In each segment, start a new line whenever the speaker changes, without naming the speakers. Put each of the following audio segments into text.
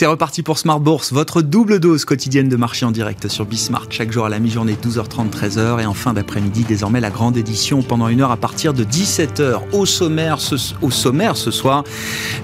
C'est reparti pour Smart Bourse, votre double dose quotidienne de marché en direct sur Bismart, chaque jour à la mi-journée 12h30, 13h et en fin d'après-midi désormais la grande édition pendant une heure à partir de 17h. Au sommaire ce, au sommaire ce soir,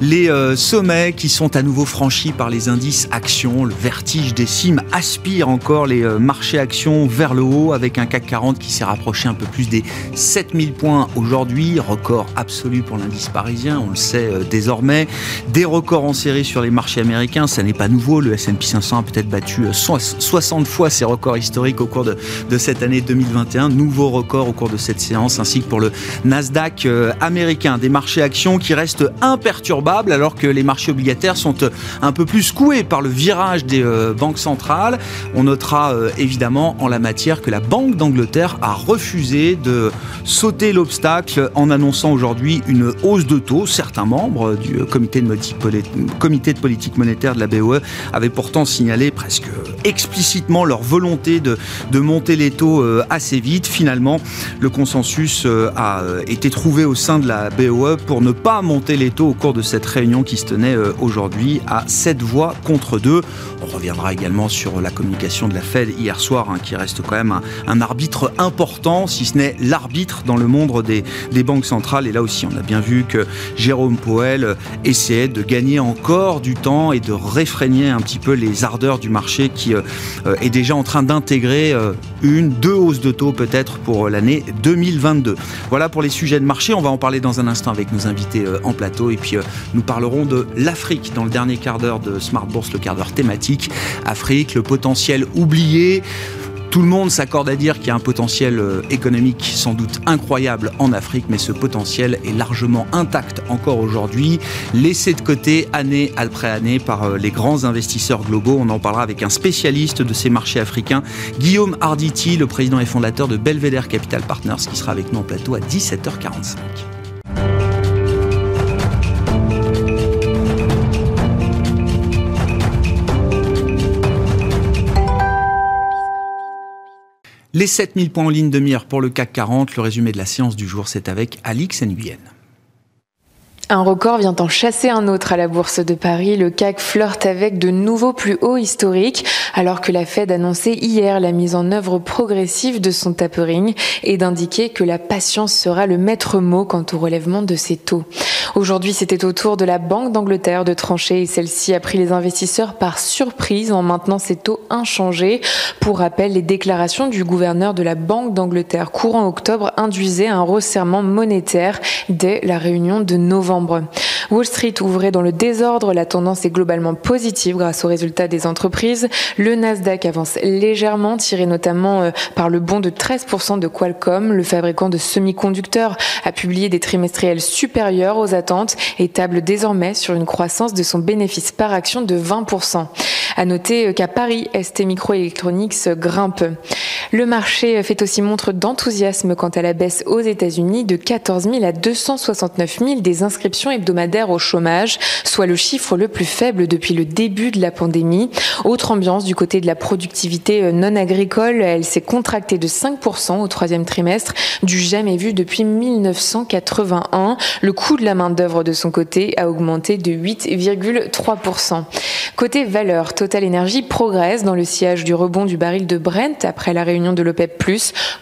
les euh, sommets qui sont à nouveau franchis par les indices actions, le vertige des cimes aspire encore les euh, marchés actions vers le haut avec un CAC 40 qui s'est rapproché un peu plus des 7000 points aujourd'hui, record absolu pour l'indice parisien, on le sait euh, désormais, des records en série sur les marchés américains ça n'est pas nouveau. Le S&P 500 a peut-être battu 60 euh, fois ses records historiques au cours de, cette année 2021. Nouveau record au cours de cette séance, ainsi que pour le Nasdaq euh, américain. Des marchés actions qui restent imperturbables alors que les marchés obligataires sont euh, un peu plus coués par le virage des banques centrales. On notera évidemment en la matière que la Banque d'Angleterre a refusé de sauter l'obstacle en annonçant aujourd'hui une hausse de taux. Certains membres du comité de, comité de politique monétaire la BOE avaient pourtant signalé presque explicitement leur volonté de, de monter les taux euh, assez vite. Finalement, le consensus euh, a euh, été trouvé au sein de la BOE pour ne pas monter les taux au cours de cette réunion qui se tenait aujourd'hui à 7 voix contre 2. On reviendra également sur la communication de la Fed hier soir, hein, qui reste quand même un, arbitre important, si ce n'est l'arbitre dans le monde des, des banques centrales. Et là aussi, on a bien vu que Jérôme Powell essayait de gagner encore du temps et de réfréner un petit peu les ardeurs du marché qui euh, est déjà en train d'intégrer euh, une, deux hausses de taux peut-être pour l'année 2022. Voilà pour les sujets de marché. On va en parler dans un instant avec nos invités euh, en plateau et puis nous parlerons de l'Afrique dans le dernier quart d'heure de Smart Bourse, le quart d'heure thématique. Afrique, le potentiel oublié. Tout le monde s'accorde à dire qu'il y a un potentiel euh, économique sans doute incroyable en Afrique, mais ce potentiel est largement intact encore aujourd'hui, laissé de côté année après année par euh, les grands investisseurs globaux. On en parlera avec un spécialiste de ces marchés africains, Guillaume Arditi, le président et fondateur de Belvedere Capital Partners, qui sera avec nous en plateau à 17h45. Les 7000 points en ligne de mire pour le CAC 40. Le résumé de la séance du jour, c'est avec Alix Nguyen.
Un record vient en chasser un autre à la Bourse de Paris. Le CAC flirte avec de nouveaux plus hauts historiques, alors que la Fed annonçait hier la mise en œuvre progressive de son tapering et d'indiquer que la patience sera le maître mot quant au relèvement de ses taux. Aujourd'hui, c'était au tour de la Banque d'Angleterre de trancher et celle-ci a pris les investisseurs par surprise en maintenant ses taux inchangés. Pour rappel, les déclarations du gouverneur de la Banque d'Angleterre courant octobre induisaient un resserrement monétaire dès la réunion de novembre. Wall Street ouvrait dans le désordre, la tendance est globalement positive grâce aux résultats des entreprises. Le Nasdaq avance légèrement, tiré notamment euh, par le bond de 13% de Qualcomm. Le fabricant de semi-conducteurs a publié des trimestriels supérieurs aux attentes et table désormais sur une croissance de son bénéfice par action de 20%. À noter euh, qu'à Paris, ST Microelectronics grimpe. Le marché fait aussi montre d'enthousiasme quant à la baisse aux États-Unis de 14 000 à 269 000 des inscriptions hebdomadaires au chômage, soit le chiffre le plus faible depuis le début de la pandémie. Autre ambiance du côté de la productivité non agricole, elle s'est contractée de 5% au troisième trimestre, du jamais vu depuis 1981. Le coût de la main-d'œuvre de son côté a augmenté de 8,3%. Côté valeur, Total Energy progresse dans le sillage du rebond du baril de Brent après la réunion de l'OPEP+.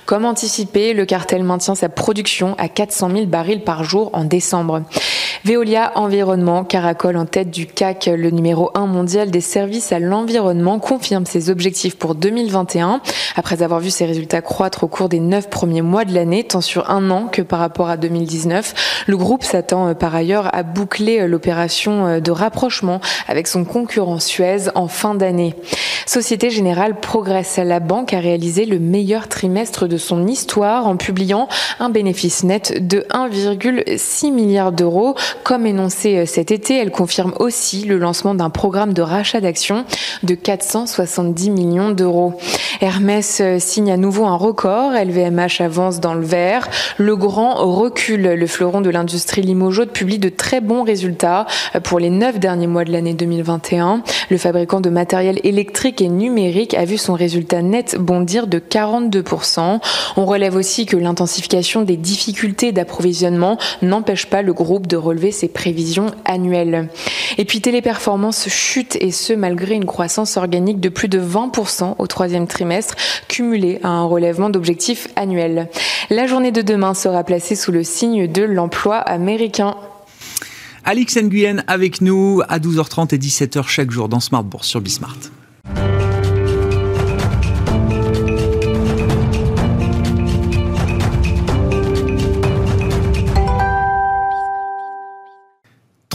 Comme anticipé, le cartel maintient sa production à 400 000 barils par jour en décembre. Veolia Environnement, caracole en tête du CAC, le numéro 1 mondial des services à l'environnement, confirme ses objectifs pour 2021. Après avoir vu ses résultats croître au cours des neuf premiers mois de l'année, tant sur un an que par rapport à 2019, le groupe s'attend euh, par ailleurs à boucler euh, l'opération euh, de rapprochement avec son concurrent Suez en fin d'année. Société Générale progresse. La banque a réalisé le meilleur trimestre de son histoire en publiant un bénéfice net de 1,6 milliard d'euros. Comme énoncé cet été, elle confirme aussi le lancement d'un programme de rachat d'actions de 470 millions d'euros. Hermès signe à nouveau un record. LVMH avance dans le vert. Le grand recule. Le fleuron de l'industrie Limoges publie de très bons résultats pour les neuf derniers mois de l'année 2021. Le fabricant de matériel électrique et numérique a vu son résultat net bondir de 42%. On relève aussi que l'intensification des difficultés d'approvisionnement n'empêche pas le groupe de relever ses prévisions annuelles. Et puis Téléperformance chute et ce malgré une croissance organique de plus de 20% au troisième trimestre, cumulé à un relèvement d'objectifs annuels. La journée de demain sera placée sous le signe de l'emploi américain.
Alix Nguyen avec nous à 12h30 et 17h chaque jour dans Smart Bourse sur Bismart.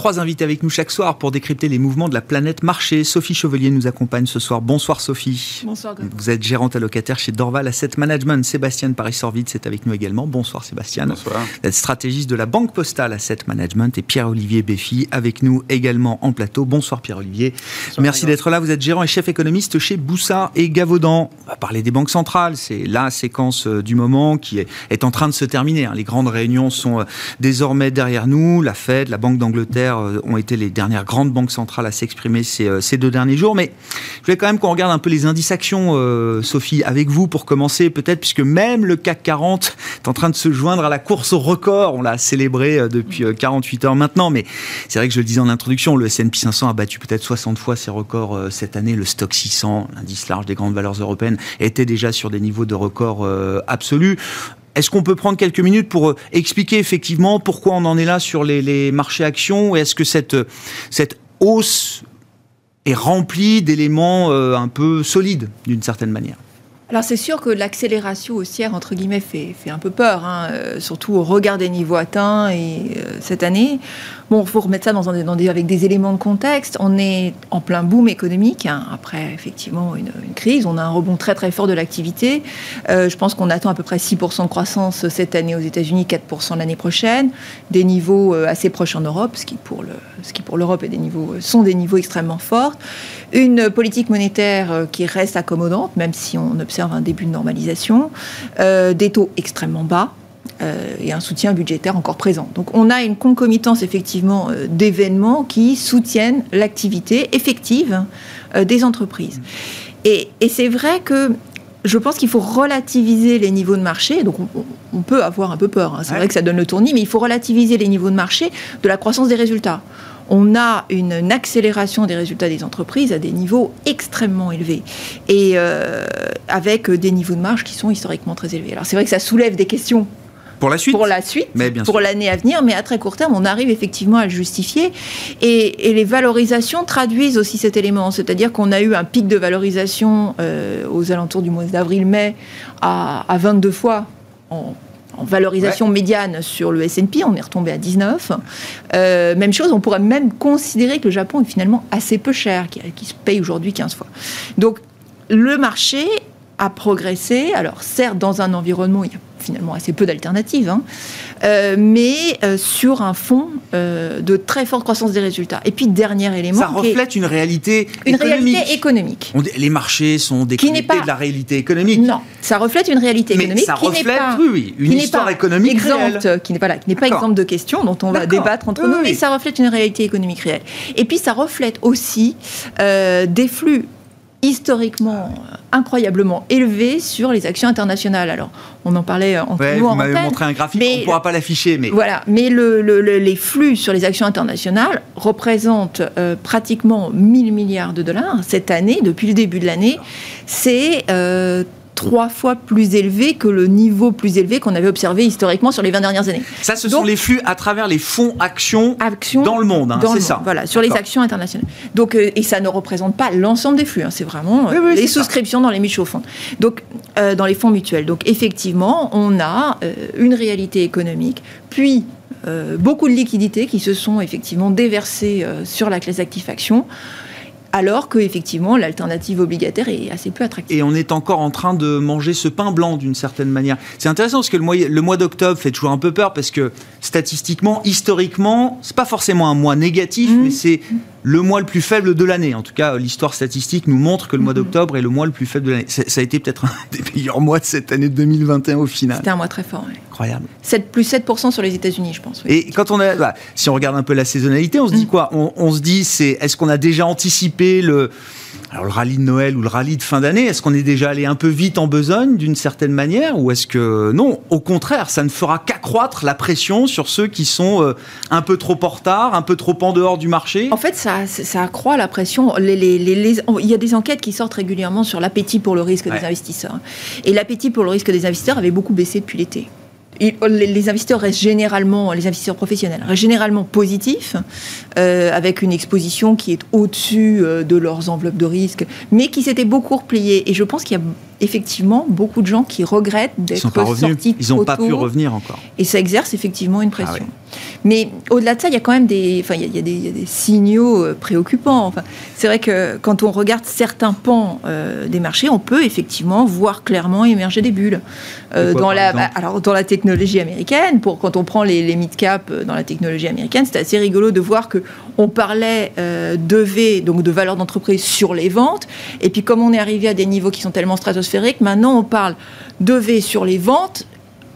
Trois invités avec nous chaque soir pour décrypter les mouvements de la planète marché. Sophie Chevelier nous accompagne ce soir. Bonsoir Sophie.
Bonsoir.
Vous êtes gérante allocataire chez Dorval Asset Management. Sébastien Paris-Sorvide, c'est avec nous également. Bonsoir Sébastien.
Bonsoir.
Vous êtes stratégiste de la Banque Postale Asset Management et Pierre-Olivier Béfi avec nous également en plateau. Bonsoir Pierre-Olivier. Merci d'être là. Vous êtes gérant et chef économiste chez Boussa et Gavaudan. On va parler des banques centrales. C'est la séquence euh, du moment qui est en train de se terminer. Hein. Les grandes réunions sont euh, désormais derrière nous. La Fed, la Banque d'Angleterre euh, ont été les dernières grandes banques centrales à s'exprimer ces, euh, ces, deux derniers jours. Mais je voulais quand même qu'on regarde un peu les indices actions, euh, Sophie, avec vous pour commencer peut-être, puisque même le CAC 40 est en train de se joindre à la course au record. On l'a célébré euh, depuis 48 heures maintenant, mais c'est vrai que je le disais en introduction, le S&P 500 a battu peut-être 60 fois ses records cette année. Le stock 600, l'indice large des grandes valeurs européennes, était déjà sur des niveaux de record absolus. Est-ce qu'on peut prendre quelques minutes pour euh, expliquer effectivement pourquoi on en est là sur les, marchés actions Est-ce que cette, euh, cette hausse est remplie d'éléments euh, un peu solides d'une certaine manière?
Alors c'est sûr que l'accélération haussière, entre guillemets, fait, fait un peu peur, hein, surtout au regard des niveaux atteints et, cette année. Bon, il faut remettre ça dans dans des, avec des éléments de contexte. On est en plein boom économique, hein, après effectivement une, crise. On a un rebond très très fort de l'activité. Euh, je pense qu'on attend à peu près 6% de croissance cette année aux États-Unis, 4% l'année prochaine. Des niveaux euh, assez proches en Europe, ce qui pour ce qui pour l'Europe est des niveaux sont des niveaux extrêmement forts. Une politique monétaire euh, qui reste accommodante, même si on observe un début de normalisation. des taux extrêmement bas. Euh, et un soutien budgétaire encore présent. Donc on a une concomitance effectivement euh, d'événements qui soutiennent l'activité effective euh, des entreprises. Et, c'est vrai que je pense qu'il faut relativiser les niveaux de marché. Donc, on, peut avoir un peu peur. Hein. C'est vrai que ça donne le tournis, mais il faut relativiser les niveaux de marché de la croissance des résultats. On a une, accélération des résultats des entreprises à des niveaux extrêmement élevés et avec des niveaux de marge qui sont historiquement très élevés. Alors, c'est vrai que ça soulève des questions
pour la suite
Pour la suite, pour l'année à venir, mais à très court terme, on arrive effectivement à le justifier. Et, les valorisations traduisent aussi cet élément, c'est-à-dire qu'on a eu un pic de valorisation euh, aux alentours du mois d'avril-mai à, 22 fois en valorisation médiane sur le S&P, on est retombé à 19. Euh, même chose, on pourrait même considérer que le Japon est finalement assez peu cher, qui, qui se paye aujourd'hui 15 fois. Donc le marché a progressé, alors certes dans un environnement où il y a finalement assez peu d'alternatives, hein. euh, mais euh, sur un fond euh, de très forte croissance des résultats. Et puis, dernier élément.
Ça reflète une réalité
une
économique.
réalité économique.
les marchés sont déconnectés de la réalité économique.
Non, ça reflète une réalité économique.
Ça reflète, pas, oui, une histoire économique
exempte, qui n'est pas, là, qui n'est pas exemple de questions dont on va débattre entre nous, mais ça reflète une réalité économique réelle. Et puis, ça reflète aussi des flux historiquement incroyablement élevé sur les actions internationales. Alors, on en parlait en
ouais, Vous m'avez montré un graphique, on ne pourra pas l'afficher. Mais...
Voilà, mais le, les flux sur les actions internationales représentent euh, pratiquement 1000 milliards de dollars cette année, depuis le début de l'année. C'est euh, trois fois plus élevé que le niveau plus élevé qu'on avait observé historiquement sur les 20 dernières années.
Ça, ce sont les flux à travers les fonds actions, dans le monde, hein, c'est ça
Voilà, sur les actions internationales. Donc, euh, et ça ne représente pas l'ensemble des flux, hein, c'est vraiment euh, les souscriptions dans les mutual funds, donc euh, dans les fonds mutuels. Donc effectivement, on a une réalité économique, puis beaucoup de liquidités qui se sont effectivement déversées sur la classe actifs actions alors que effectivement l'alternative obligataire est assez peu attractive.
Et on est encore en train de manger ce pain blanc d'une certaine manière. C'est intéressant parce que le mois, le mois d'octobre fait toujours un peu peur parce que statistiquement, historiquement, c'est pas forcément un mois négatif, mmh. mais c'est le mois le plus faible de l'année. En tout cas, l'histoire statistique nous montre que le mois mmh. d'octobre est le mois le plus faible de l'année. Ça a été peut-être un des meilleurs mois de cette année 2021 au final.
C'était un mois très fort.
Incroyable.
7, plus 7% sur les États-Unis, je pense.
Et quand on a, bah, si on regarde un peu la saisonnalité, on se dit mmh. quoi? On, on, se dit, c'est est-ce qu'on a déjà anticipé le alors le rallye de Noël ou le rallye de fin d'année, est-ce qu'on est déjà allé un peu vite en besogne d'une certaine manière ou est-ce que non, au contraire, ça ne fera qu'accroître la pression sur ceux qui sont euh, un peu trop en retard, un peu trop en dehors du marché?
En fait, ça, ça accroît la pression. Les, il y a des enquêtes qui sortent régulièrement sur l'appétit pour le risque des investisseurs. Et l'appétit pour le risque des investisseurs avait beaucoup baissé depuis l'été les investisseurs restent généralement, les investisseurs professionnels restent généralement positifs, euh, avec une exposition qui est au-dessus euh, de leurs enveloppes de risque, mais qui s'était beaucoup repliée. Et je pense qu'il y a effectivement beaucoup de gens qui regrettent d'être sortis
Ils n'ont pas pu revenir encore.
Et ça exerce effectivement une pression. Ah mais au-delà de ça, il y a quand même des, enfin, il y a, des, signaux euh, préoccupants. Enfin, c'est vrai que quand on regarde certains pans euh, des marchés, on peut effectivement voir clairement émerger des bulles. Euh, dans la, alors dans la technologie américaine, pour quand on prend les, les mid-cap dans la technologie américaine, c'est assez rigolo de voir que on parlait de V, donc de valeur d'entreprise sur les ventes, et puis comme on est arrivé à des niveaux qui sont tellement stratosphériques, maintenant on parle de V sur les ventes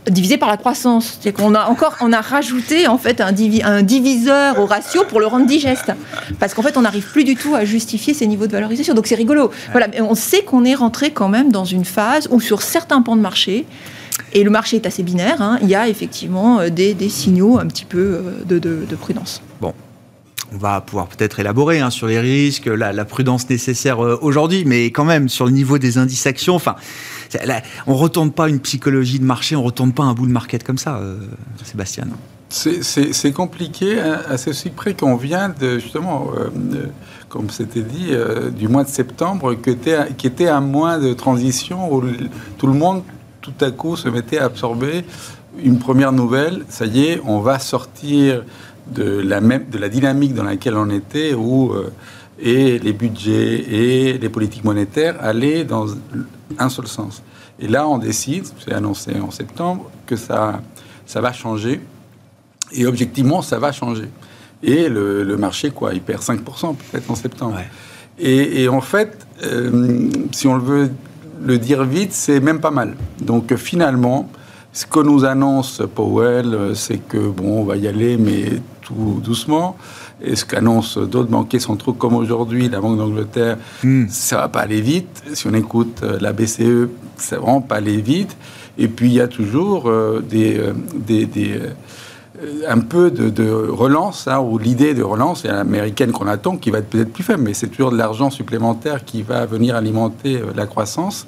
divisé par la croissance. C'est qu'on a encore, on a rajouté en fait un, diviseur au ratio pour le rendre digeste, parce qu'en fait on n'arrive plus du tout à justifier ces niveaux de valorisation. Donc c'est rigolo. Voilà, on sait qu'on est rentré quand même dans une phase où sur certains pans de marché, et le marché est assez binaire, hein, il y a effectivement euh, des, signaux un petit peu euh, de, de prudence.
Bon, on va pouvoir peut-être élaborer hein, sur les risques, la, prudence nécessaire euh, aujourd'hui, mais quand même sur le niveau des indices actions. Enfin, on retourne pas une psychologie de marché, on retourne pas un bout de market comme ça, euh, Sébastien.
C'est compliqué hein, à ce près qu'on vient de justement, euh, comme c'était dit, du mois de septembre, qui était un mois de transition où tout le monde tout à coup se mettait à absorber une première nouvelle. Ça y est, on va sortir de la, même, de la dynamique dans laquelle on était, où euh, et les budgets et les politiques monétaires allaient dans un seul sens. Et là, on décide, c'est annoncé en septembre, que ça, ça va changer. Et objectivement, ça va changer. Et le, marché, quoi, il perd 5% peut-être en septembre. Et, en fait, euh, si on le veut le dire vite, c'est même pas mal. Donc finalement, ce que nous annonce Powell, euh, c'est que bon, on va y aller, mais tout doucement. Et ce qu'annoncent d'autres banquiers centraux, comme aujourd'hui la Banque d'Angleterre, hmm. ça va pas aller vite. Si on écoute euh, la BCE, ça va pas aller vite. Et puis il y a toujours euh, des, des, un peu de, relance, hein, ou l'idée de relance américaine qu'on attend, qui va être peut-être plus faible, mais c'est toujours de l'argent supplémentaire qui va venir alimenter la croissance.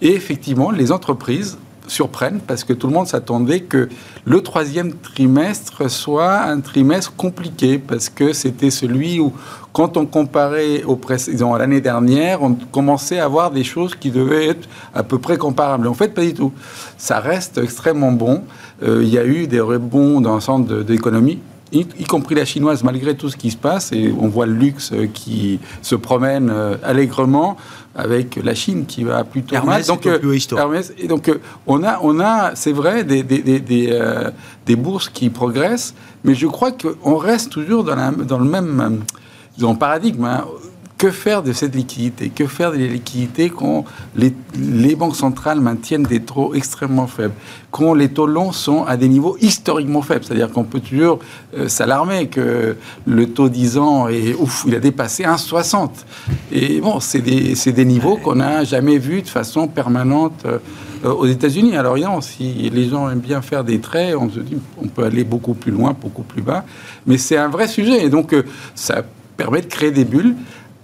Et effectivement, les entreprises surprennent parce que tout le monde s'attendait que le troisième trimestre soit un trimestre compliqué parce que c'était celui où, quand on comparait au précédent, à l'année dernière, on commençait à voir des choses qui devaient être à peu près comparables. En fait, pas du tout. Ça reste extrêmement bon. Euh, il y a eu des rebonds dans l'ensemble de, de y, compris la chinoise, malgré tout ce qui se passe, et on voit le luxe qui se promène euh, allègrement avec la Chine qui va plutôt
Hermès,
Donc,
euh,
Hermès, et donc euh, on a, on a, c'est vrai, des, des, des, des, bourses qui progressent, mais je crois qu'on reste toujours dans, la, dans le même dans paradigme. Hein que faire de cette liquidité? Que faire des liquidités quand les, banques centrales maintiennent des taux extrêmement faibles? Quand les taux longs sont à des niveaux historiquement faibles? C'est-à-dire qu'on peut toujours euh, s'alarmer que le taux 10 ans, est, ouf, il a dépassé 1,60. Et bon, c'est des, niveaux qu'on n'a jamais vus de façon permanente euh, aux États-Unis. Alors, non, si les gens aiment bien faire des traits, on se dit on peut aller beaucoup plus loin, beaucoup plus bas. Mais c'est un vrai sujet. Et donc, euh, ça permet de créer des bulles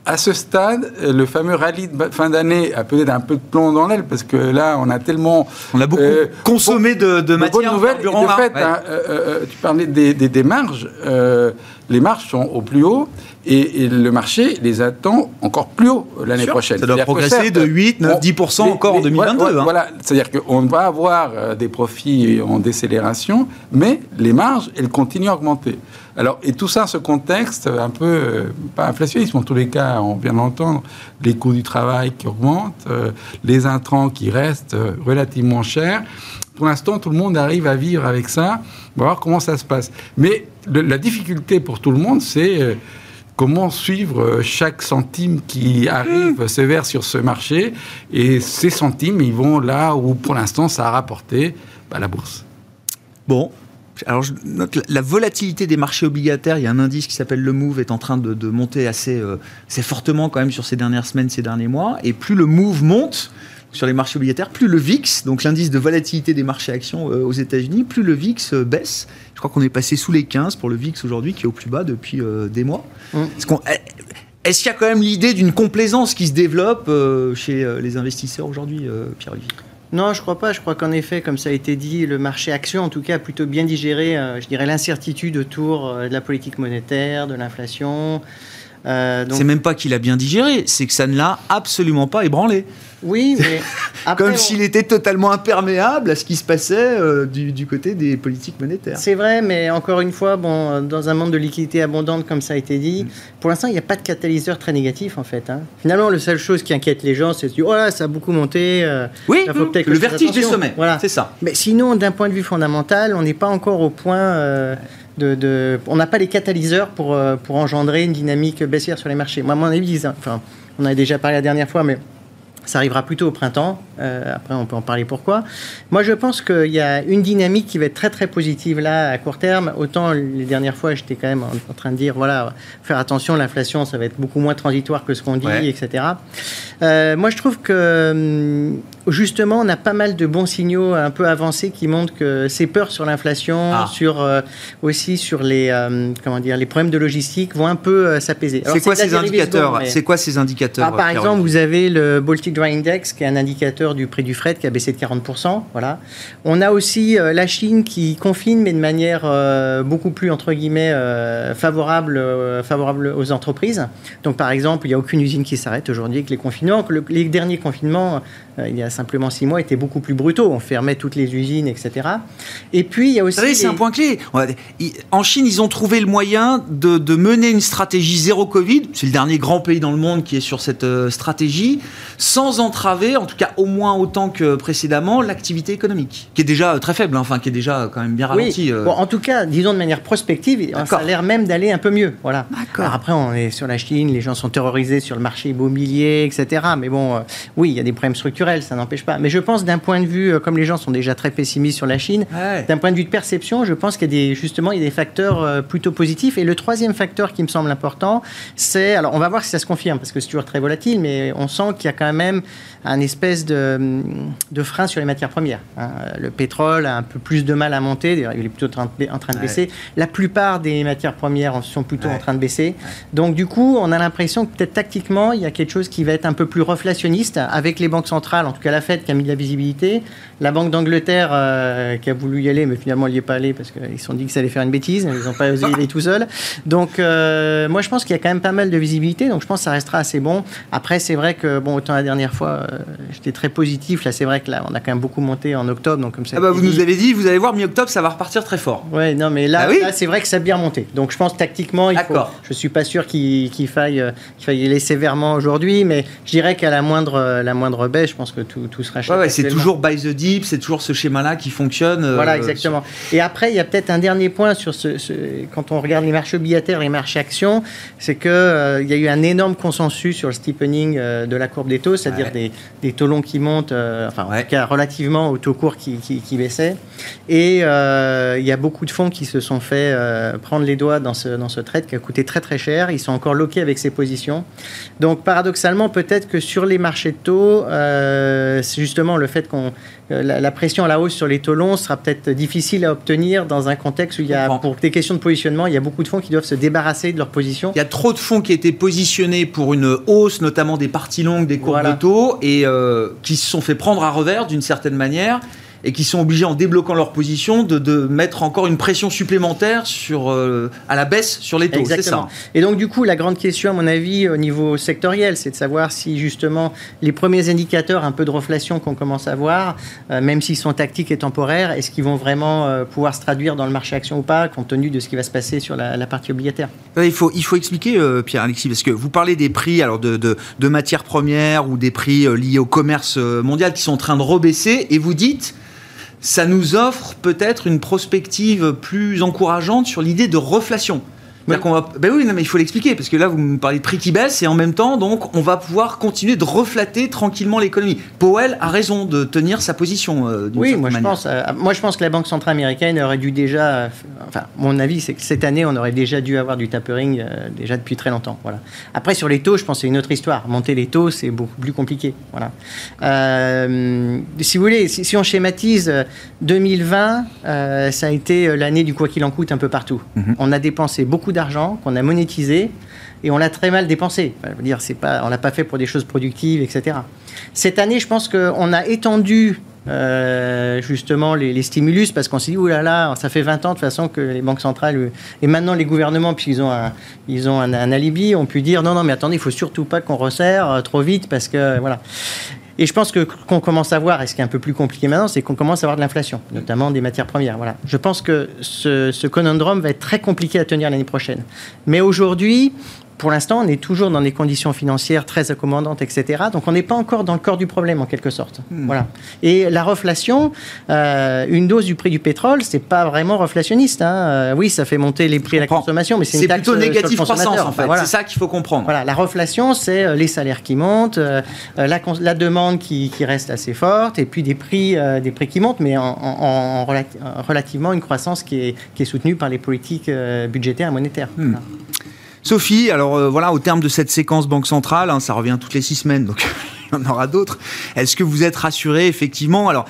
à ce stade, le fameux rallye de fin d'année a peut-être un peu de plomb dans l'aile parce que là, on a tellement.
On a beaucoup euh, consommé de, de, de matière.
Bonnes nouvelles. de fait, hein, euh, euh, tu parlais des, des, des marges. Les marges sont au plus haut et, le marché les attend encore plus haut l'année prochaine.
Ça doit progresser de 8, 9, 10% encore en 2022.
Hein. Voilà, c'est-à-dire qu'on va avoir euh, des profits en décélération, mais les marges, elles continuent à augmenter. Alors, et tout ça, ce contexte un peu, euh, pas inflationniste, mais en tous les cas, on vient d'entendre, les coûts du travail qui augmentent, euh, les intrants qui restent relativement chers. Pour l'instant, tout le monde arrive à vivre avec ça. On va voir comment ça se passe. Mais la difficulté pour tout le monde, c'est euh, comment suivre euh, chaque centime qui arrive, sévère sur ce marché. Et ces centimes, ils vont là où, pour l'instant, ça a rapporté bah, la bourse.
Bon, alors, je note la volatilité des marchés obligataires. Il y a un indice qui s'appelle le Move est en train de, monter assez, euh, assez, fortement quand même sur ces dernières semaines, ces derniers mois. Et plus le Move monte, sur les marchés obligataires, plus le VIX, donc l'indice de volatilité des marchés actions euh, aux États-Unis, plus le VIX euh, baisse. Je crois qu'on est passé sous les 15 pour le VIX aujourd'hui, qui est au plus bas depuis euh, des mois. Mmh. Est-ce qu'il y a quand même l'idée d'une complaisance qui se développe chez les investisseurs aujourd'hui, Pierre-Olivier?
Non, je crois pas. Je crois qu'en effet, comme ça a été dit, le marché action, en tout cas, a plutôt bien digéré, je dirais, l'incertitude autour de la politique monétaire, de l'inflation.
C'est même pas qu'il a bien digéré, c'est que ça ne l'a absolument pas ébranlé.
Oui, mais
comme s'il était totalement imperméable à ce qui se passait euh, du, côté des politiques monétaires.
C'est vrai, mais encore une fois, bon, dans un monde de liquidité abondante, comme ça a été dit, mm. pour l'instant, il n'y a pas de catalyseur très négatif en fait. Hein. Finalement, la seule chose qui inquiète les gens, c'est de dire, oh là, ça a beaucoup monté.
Euh, oui, le vertige des sommets. Voilà, c'est ça.
Mais sinon, d'un point de vue fondamental, on n'est pas encore au point. Euh, de, on n'a pas les catalyseurs pour, pour engendrer une dynamique baissière sur les marchés. Moi, à mon avis, enfin, on a déjà parlé la dernière fois, mais ça arrivera plutôt au printemps. Euh, après, on peut en parler pourquoi. Moi, je pense qu'il y a une dynamique qui va être très très positive là à court terme. Autant les dernières fois, j'étais quand même en, train de dire voilà, faire attention, l'inflation, ça va être beaucoup moins transitoire que ce qu'on dit, etc. Euh, moi, je trouve que hum, justement, on a pas mal de bons signaux un peu avancés qui montrent que ces peurs sur l'inflation, ah. sur euh, aussi sur les comment dire les problèmes de logistique vont un peu s'apaiser.
C'est quoi, ces indicateurs C'est quoi ces indicateurs
Par exemple, vous avez le Baltic Dry Index, qui est un indicateur du prix du fret qui a baissé de 40%. Voilà. On a aussi euh, la Chine qui confine, mais de manière euh, beaucoup plus, entre guillemets, euh, favorable, favorable aux entreprises. Donc, par exemple, il n'y a aucune usine qui s'arrête aujourd'hui avec les confinements. les derniers confinements, il y a simplement six mois, étaient beaucoup plus brutaux. On fermait toutes les usines, etc. Et puis, il y a aussi.
c'est un point clé. En Chine, ils ont trouvé le moyen de, de mener une stratégie zéro Covid. C'est le dernier grand pays dans le monde qui est sur cette stratégie, sans entraver, en tout cas au moins autant que précédemment, l'activité économique, qui est déjà très faible, hein, enfin qui est déjà quand même bien ralentie.
Oui. Euh. Bon, en tout cas, disons de manière prospective, ça a l'air même d'aller un peu mieux. Voilà. Alors après, on est sur la Chine, les gens sont terrorisés sur le marché immobilier, etc. Mais bon, euh, oui, il y a des problèmes structurels, ça n'empêche pas. Mais je pense d'un point de vue, euh, comme les gens sont déjà très pessimistes sur la Chine, d'un point de vue de perception, je pense qu'il y a des, justement, il y a des facteurs plutôt positifs. Et le troisième facteur qui me semble important, c'est, alors on va voir si ça se confirme, parce que c'est toujours très volatile, mais on sent qu'il y a quand même time un espèce de, de frein sur les matières premières. Hein. Le pétrole a un peu plus de mal à monter, il est plutôt en train de, baisser. La plupart des matières premières sont plutôt en train de baisser. Donc du coup, on a l'impression que peut-être tactiquement, il y a quelque chose qui va être un peu plus reflationniste avec les banques centrales, en tout cas la Fed qui a mis de la visibilité, la Banque d'Angleterre euh, qui a voulu y aller, mais finalement elle n'y est pas allée parce qu'ils se sont dit que ça allait faire une bêtise, ils n'ont pas osé y aller tout seuls. Donc euh, moi je pense qu'il y a quand même pas mal de visibilité, donc je pense que ça restera assez bon. Après c'est vrai que, bon, autant la dernière fois, j'étais très positif, là c'est vrai que là on a quand même beaucoup monté en octobre, donc comme ça.
Ah bah vous nous avez dit, vous allez voir, mi-octobre ça va repartir très fort.
Ouais, non mais là, ah c'est vrai que ça a bien monté. Donc je pense tactiquement, il faut, je suis pas sûr qu'il faille, qu'il faille y aller sévèrement aujourd'hui, mais je dirais qu'à la moindre, la moindre baisse, je pense que tout, tout sera
ouais, ouais, c'est toujours buy the deep, c'est toujours ce schéma-là qui fonctionne.
Euh, voilà, exactement. Et après, il y a peut-être un dernier point sur ce, quand on regarde les marchés obligataires, les marchés actions, c'est qu'il euh, il y a eu un énorme consensus sur le steepening euh, de la courbe des taux, c'est-à-dire des, des, taux longs qui montent, enfin, en tout cas, relativement aux taux courts qui, qui, baissaient. Et il y a beaucoup de fonds qui se sont fait prendre les doigts dans ce, dans ce trade qui a coûté très très cher. Ils sont encore loqués avec ces positions. Donc, paradoxalement, peut-être que sur les marchés de taux, c'est justement le fait qu'on la, pression à la hausse sur les taux longs sera peut-être difficile à obtenir dans un contexte où il y a, pour des questions de positionnement, il y a beaucoup de fonds qui doivent se débarrasser de leur position.
Il y a trop de fonds qui étaient positionnés pour une hausse, notamment des parties longues des cours de taux, et euh, qui se sont fait prendre à revers d'une certaine manière et qui sont obligés, en débloquant leur position, de, de mettre encore une pression supplémentaire sur, euh, à la baisse sur les taux. C'est ça.
Et donc, du coup, la grande question, à mon avis, au niveau sectoriel, c'est de savoir si justement les premiers indicateurs un peu de reflation qu'on commence à voir, euh, même s'ils sont tactiques et temporaires, est-ce qu'ils vont vraiment euh, pouvoir se traduire dans le marché action ou pas, compte tenu de ce qui va se passer sur la, partie obligataire?
Il faut, il faut expliquer, Pierre-Alexis, parce que vous parlez des prix alors de, de, de matières premières ou des prix liés au commerce mondial qui sont en train de rebaisser, et vous dites ça nous offre peut-être une prospective plus encourageante sur l'idée de reflation. Ben oui, mais il faut l'expliquer, parce que là, vous me parlez de prix qui baissent, et en même temps, donc, on va pouvoir continuer de reflater tranquillement l'économie. Powell a raison de tenir sa position.
Euh, oui, moi je, pense, euh, moi je pense que la Banque Centrale Américaine aurait dû déjà. Euh, enfin, mon avis, c'est que cette année, on aurait déjà dû avoir du tapering déjà depuis très longtemps. Voilà. Après, sur les taux, je pense que c'est une autre histoire. Monter les taux, c'est beaucoup plus compliqué. Voilà. si vous voulez, si, on schématise 2020, ça a été l'année du quoi qu'il en coûte un peu partout. Mhm. On a dépensé beaucoup d'argent qu'on a monétisé et on l'a très mal dépensé. dire, c'est pas, on l'a pas fait pour des choses productives, etc. Cette année, je pense qu'on a étendu euh, justement les, stimulus parce qu'on s'est dit, oh là là, ça fait 20 ans de toute façon que les banques centrales et maintenant les gouvernements, puisqu'ils ont, un, ils ont un, alibi, ont pu dire, non, non, mais attendez, il faut surtout pas qu'on resserre euh, trop vite parce que, voilà. Et je pense que qu'on commence à voir, et ce qui est un peu plus compliqué maintenant, c'est qu'on commence à avoir de l'inflation, notamment des matières premières. Voilà. Je pense que ce, ce conundrum va être très compliqué à tenir l'année prochaine. Mais aujourd'hui, pour l'instant, on est toujours dans des conditions financières très accommodantes, etc. Donc, on n'est pas encore dans le corps du problème, en quelque sorte. Hmm. Voilà. Et la reflation, euh, une dose du prix du pétrole, c'est pas vraiment reflationniste. Hein. Euh, oui, ça fait monter les prix à la consommation, mais c'est
plutôt négatif croissance, en fait. C'est ça qu'il faut comprendre.
Voilà, la reflation, c'est euh, les salaires qui montent, la, la, demande qui, qui, reste assez forte, et puis des prix, des prix qui montent, mais en, relativement une croissance qui est, qui est, soutenue par les politiques budgétaires et monétaires. Hmm.
Sophie, alors euh, voilà, au terme de cette séquence Banque Centrale, hein, ça revient toutes les six semaines, donc il y en aura d'autres. Est-ce que vous êtes rassuré effectivement? Alors,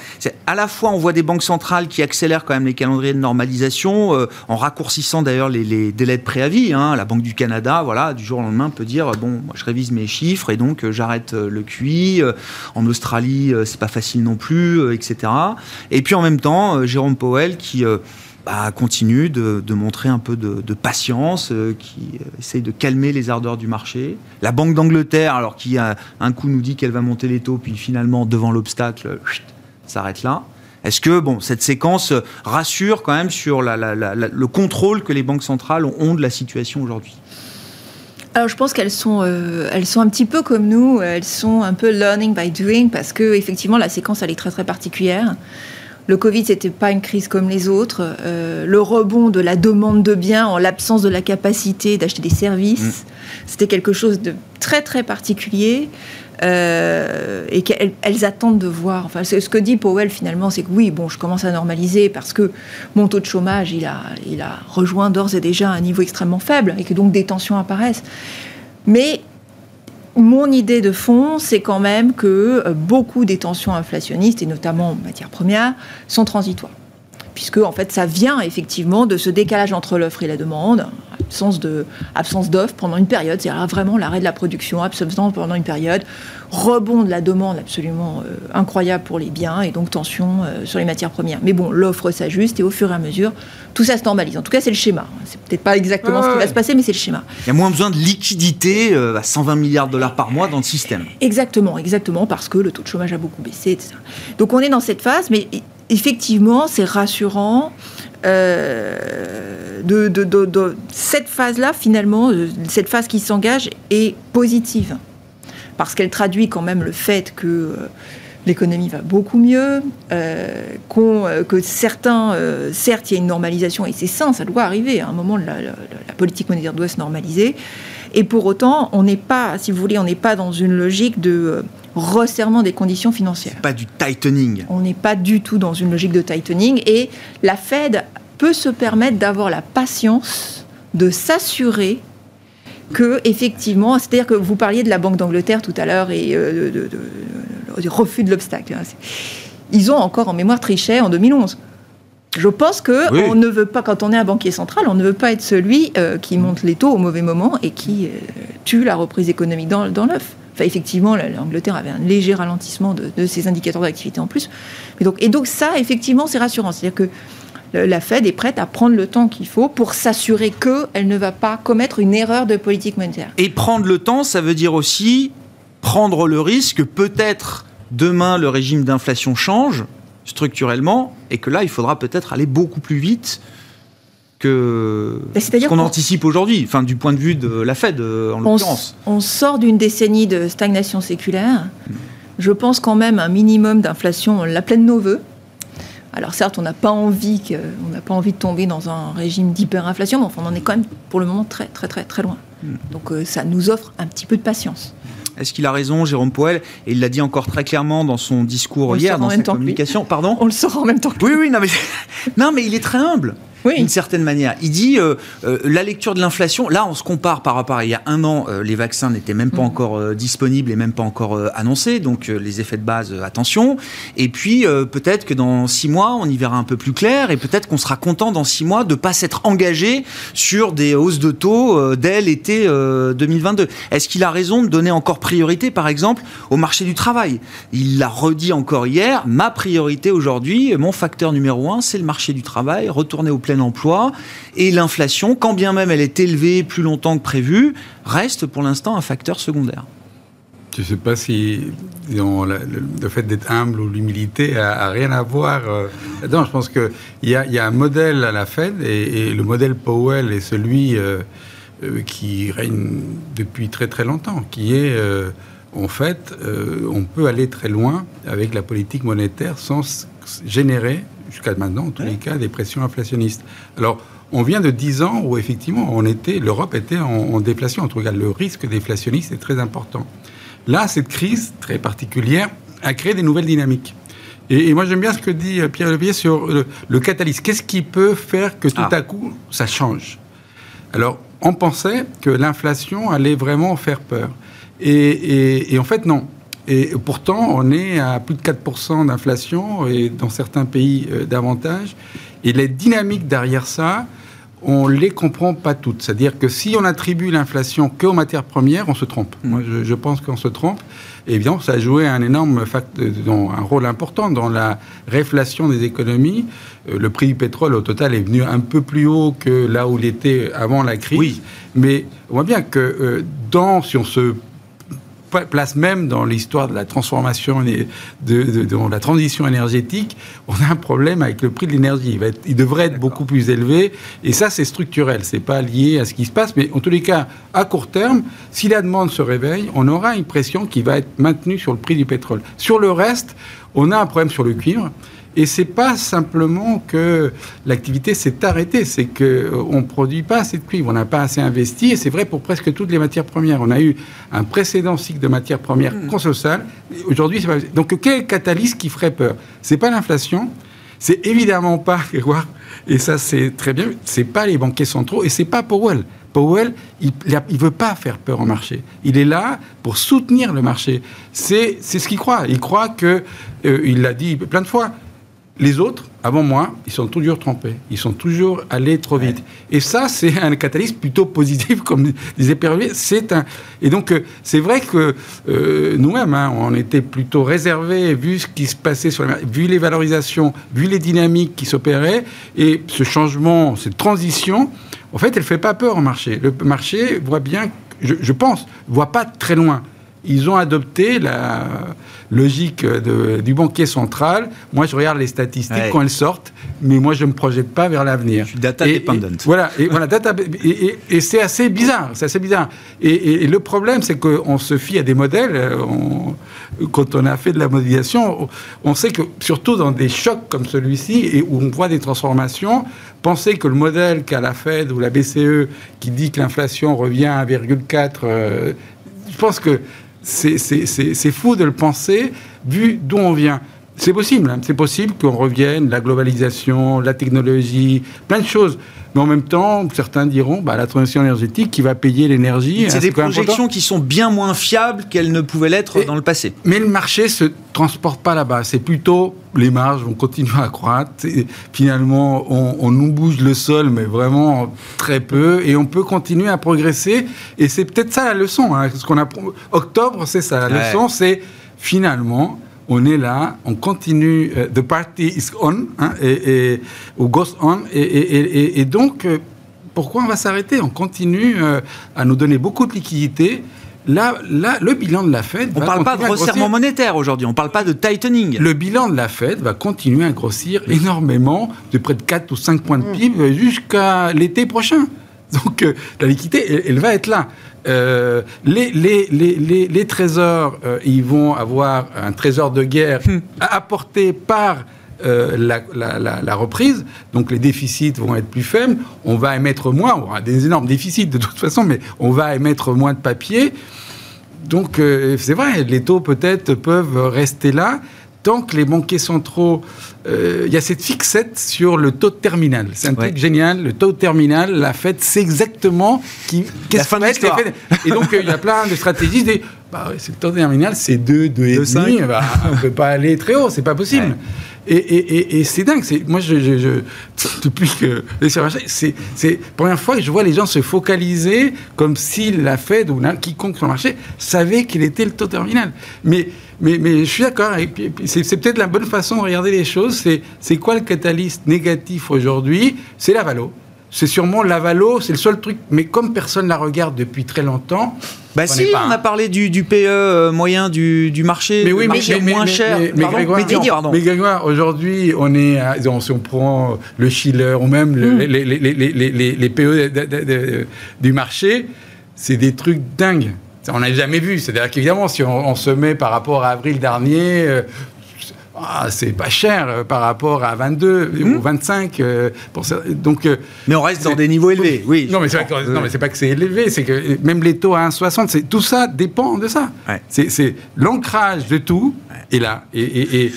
à la fois, on voit des banques centrales qui accélèrent quand même les calendriers de normalisation, euh, en raccourcissant d'ailleurs les, délais de préavis. Hein. La Banque du Canada, voilà, du jour au lendemain, peut dire bon, moi, je révise mes chiffres et donc euh, j'arrête le QI. en Australie, c'est pas facile non plus, etc. Et puis en même temps, Jérôme Powell qui bah, continue de, montrer un peu de, patience, euh, qui euh, essaye de calmer les ardeurs du marché. La Banque d'Angleterre, alors qui a un coup nous dit qu'elle va monter les taux, puis finalement devant l'obstacle, s'arrête là. Est-ce que bon, cette séquence rassure quand même sur le contrôle que les banques centrales ont de la situation aujourd'hui?
Alors je pense qu'elles sont, euh, elles sont un petit peu comme nous, elles sont un peu learning by doing parce que effectivement la séquence elle est très très particulière. Le Covid, c'était pas une crise comme les autres. Euh, le rebond de la demande de biens en l'absence de la capacité d'acheter des services, mm. c'était quelque chose de très très particulier. Euh, et qu'elles attendent de voir. Enfin, ce que dit Powell finalement, c'est que oui, bon, je commence à normaliser parce que mon taux de chômage, il a, il a rejoint d'ores et déjà un niveau extrêmement faible et que donc des tensions apparaissent. Mais mon idée de fond, c'est quand même que euh, beaucoup des tensions inflationnistes, et notamment en matière première, sont transitoires. Puisque, en fait, ça vient effectivement de ce décalage entre l'offre et la demande, absence de absence d'offre pendant une période, c'est-à-dire vraiment l'arrêt de la production, absence pendant une période, rebond de la demande absolument euh, incroyable pour les biens et donc tension euh, sur les matières premières. Mais bon, l'offre s'ajuste et au fur et à mesure, tout ça se normalise. En tout cas, c'est le schéma. C'est peut-être pas exactement ce qui va se passer, mais c'est le schéma.
Il y a moins besoin de liquidité euh, à 120 milliards de dollars par mois dans le système.
Exactement, exactement, parce que le taux de chômage a beaucoup baissé, etc. Donc on est dans cette phase, mais effectivement, c'est rassurant. De, de, cette phase-là, finalement, cette phase qui s'engage est positive. Parce qu'elle traduit quand même le fait que euh, l'économie va beaucoup mieux, euh, euh, que certains, certes, il y a une normalisation, et c'est ça, ça doit arriver, à un moment, la, politique monétaire doit se normaliser, et pour autant, on n'est pas, si vous voulez, on n'est pas dans une logique de resserrement des conditions financières.
Pas du tightening.
On n'est pas du tout dans une logique de tightening, et la Fed peut se permettre d'avoir la patience de s'assurer que effectivement, c'est-à-dire que vous parliez de la Banque d'Angleterre tout à l'heure et euh, du refus de l'obstacle. Hein. Ils ont encore en mémoire Trichet en 2011. Je pense que on ne veut pas, quand on est un banquier central, on ne veut pas être celui euh, qui monte les taux au mauvais moment et qui euh, tue la reprise économique dans, dans l'œuf. Enfin, effectivement, l'Angleterre avait un léger ralentissement de, ses indicateurs d'activité en plus. Et donc ça, effectivement, c'est rassurant. C'est-à-dire que la Fed est prête à prendre le temps qu'il faut pour s'assurer qu'elle ne va pas commettre une erreur de politique monétaire.
Et prendre le temps, ça veut dire aussi prendre le risque, peut-être demain le régime d'inflation change structurellement, et que là, il faudra peut-être aller beaucoup plus vite que ce qu'on anticipe aujourd'hui, enfin, du point de vue de la Fed, en l'occurrence.
On sort d'une décennie de stagnation séculaire. Je pense quand même un minimum d'inflation, on la pleine nos voeux. Alors certes, on n'a pas envie que, on n'a pas envie de tomber dans un régime d'hyperinflation, mais enfin, on en est quand même pour le moment très très très très loin. Hmm. Donc euh, ça nous offre un petit peu de patience.
Est-ce qu'il a raison, Jérôme Poel Et il l'a dit encore très clairement dans son discours hier, dans sa communication. Pardon
On le saura en même temps
Oui, oui, non mais, non, mais il est très humble oui. d'une certaine manière. Il dit euh, euh, la lecture de l'inflation. Là, on se compare par rapport à il y a un an, euh, les vaccins n'étaient même pas mm. encore disponibles et même pas encore annoncés, donc les effets de base, attention. Et puis peut-être que dans six mois, on y verra un peu plus clair et peut-être qu'on sera content dans six mois de pas s'être engagé sur des hausses de taux dès l'été 2022. Est-ce qu'il a raison de donner encore priorité, par exemple, au marché du travail? Il l'a redit encore hier. Ma priorité aujourd'hui, mon facteur numéro un, c'est le marché du travail. Retourner au plein emploi. Et l'inflation, quand bien même elle est élevée plus longtemps que prévu, reste pour l'instant un facteur secondaire.
Je ne sais pas si le, fait d'être humble ou l'humilité a, rien à voir. Euh, non, je pense qu'il y a, y a un modèle à la Fed et, le modèle Powell est celui euh, euh, qui règne depuis très très longtemps, qui est en fait, on peut aller très loin avec la politique monétaire sans générer jusqu'à maintenant, en tous les cas, des pressions inflationnistes. Alors, on vient de 10 ans où, effectivement, on était, l'Europe était en, déflation. En tout cas, le risque déflationniste est très important. Là, cette crise très particulière a créé des nouvelles dynamiques. Et, moi, j'aime bien ce que dit euh, Pierre Levier sur le, le catalyse. Qu'est-ce qui peut faire que tout ah. à coup, ça change? Alors, on pensait que l'inflation allait vraiment faire peur. et en fait, non. Et pourtant, on est à plus de 4% d'inflation et dans certains pays euh, davantage. Et les dynamiques derrière ça, on ne les comprend pas toutes. C'est-à-dire que si on attribue l'inflation qu'aux matières premières, on se trompe. Mm. Moi, je, pense qu'on se trompe. Et bien, ça a joué un énorme un rôle important dans la réflation des économies. Euh, le prix du pétrole, au total, est venu un peu plus haut que là où il était avant la crise. Oui. Mais on voit bien que euh, dans, si on se place même dans l'histoire de la transformation, de, de, la transition énergétique, on a un problème avec le prix de l'énergie. Il, il, devrait être beaucoup plus élevé. Et ça, c'est structurel. C'est pas lié à ce qui se passe. Mais en tous les cas, à court terme, si la demande se réveille, on aura une pression qui va être maintenue sur le prix du pétrole. Sur le reste, on a un problème sur le cuivre. Et c'est pas simplement que l'activité s'est arrêtée, c'est qu'on euh, ne produit pas assez de cuivre, on n'a pas assez investi, et c'est vrai pour presque toutes les matières premières. On a eu un précédent cycle de matières premières mmh. colossal. Aujourd'hui, c'est pas... Donc, quel catalyse qui ferait peur? C'est pas l'inflation, c'est évidemment pas, et ça c'est très bien, c'est pas les banquiers centraux, et c'est pas Powell. Powell, il ne veut pas faire peur au marché. Il est là pour soutenir le marché. C'est ce qu'il croit. Il croit que, euh, il l'a dit plein de fois, les autres, avant moi, ils sont toujours trompés. Ils sont toujours allés trop vite. Et ça, c'est un catalyse plutôt positif, comme disait Perrier. C'est un... Et donc, euh, c'est vrai que euh, nous-mêmes, hein, on était plutôt réservés, vu ce qui se passait sur les... vu les valorisations, vu les dynamiques qui s'opéraient, et ce changement, cette transition, en fait, elle ne fait pas peur au marché. Le marché voit bien, je, je pense, voit pas très loin. Ils ont adopté la logique du banquier central. Moi, je regarde les statistiques quand elles sortent, mais moi, je ne me projette pas vers l'avenir.
Je suis data dependent.
voilà, et, voilà, data, et, c'est assez bizarre. C'est assez bizarre. Et, le problème, c'est qu'on se fie à des modèles. Euh, quand on a fait de la modélisation, on sait que, surtout dans des chocs comme celui-ci, et où on voit des transformations, penser que le modèle qu'a la Fed ou la BCE, qui dit que l'inflation revient à 1,4, euh, je pense que c'est fou de le penser, vu d'où on vient. C'est possible, hein. c'est possible qu'on revienne, la globalisation, la technologie, plein de choses. Mais en même temps, certains diront, bah, la transition énergétique qui va payer l'énergie.
C'est des projections qui sont bien moins fiables qu'elles ne pouvaient l'être dans le passé.
Mais le marché se transporte pas là-bas. C'est plutôt les marges vont continuer à croître. Et finalement, on, on, nous bouge le sol, mais vraiment très peu, et on peut continuer à progresser. Et c'est peut-être ça la leçon. Hein. Ce qu'on a octobre, c'est ça. La leçon, c'est finalement on est là, on continue, euh, the party is on, hein, et, ou goes on, et, donc, euh, pourquoi on va s'arrêter? On continue euh, à nous donner beaucoup de liquidités. Là, là, le bilan de la Fed.
On ne parle pas de resserrement monétaire aujourd'hui, on ne parle pas de tightening.
Le bilan de la Fed va continuer à grossir énormément, de près de 4 ou 5 points de mm. PIB jusqu'à l'été prochain. Donc la liquidité, elle, va être là. Euh, les, les, les, les, trésors, euh, ils vont avoir un trésor de guerre hmm. apporté par euh, la, la, la, reprise, donc les déficits vont être plus faibles, on va émettre moins, on aura des énormes déficits de toute façon, mais on va émettre moins de papier. Donc c'est vrai, les taux peut-être peuvent rester là tant que les banquiers centraux euh, il y a cette fixette sur le taux terminal. C'est un truc génial. Le taux terminal, la Fed sait exactement qui,
qu'est-ce fin
Et donc, euh, il y a plein de stratégies. Des, bah, le taux terminal, c'est 2, 2 et demi. Bah, on ne peut pas aller très haut, c'est pas possible. Et, c'est dingue. Moi, je, je, je, depuis que c'est, la première fois que je vois les gens se focaliser comme si la Fed ou quiconque sur le marché savait qu'il était le taux terminal. Mais mais, mais je suis d'accord. C'est peut-être la bonne façon de regarder les choses. C'est quoi le catalyste négatif aujourd'hui? C'est la valo. C'est sûrement la valo, c'est le seul truc. Mais comme personne la regarde depuis très longtemps.
Bah si, on a parlé du, du PE euh, moyen du, du, marché,
mais oui,
marché
mais,
moins cher.
Mais, Grégoire, aujourd'hui, on est, si on prend le Schiller ou même hmm. les, les, les, les, PE du marché, c'est des trucs dingues. On n'a jamais vu. C'est-à-dire qu'évidemment, si on, se met par rapport à avril dernier, euh, ah, c'est pas cher euh, par rapport à 22 hmm. ou 25. Euh, pour ça. Donc,
mais on reste dans des niveaux élevés, oui.
Non, mais c'est pas, pas, que c'est élevé, c'est que même les taux à 1,60, tout ça dépend de ça. C'est l'ancrage de tout est là. Et, et,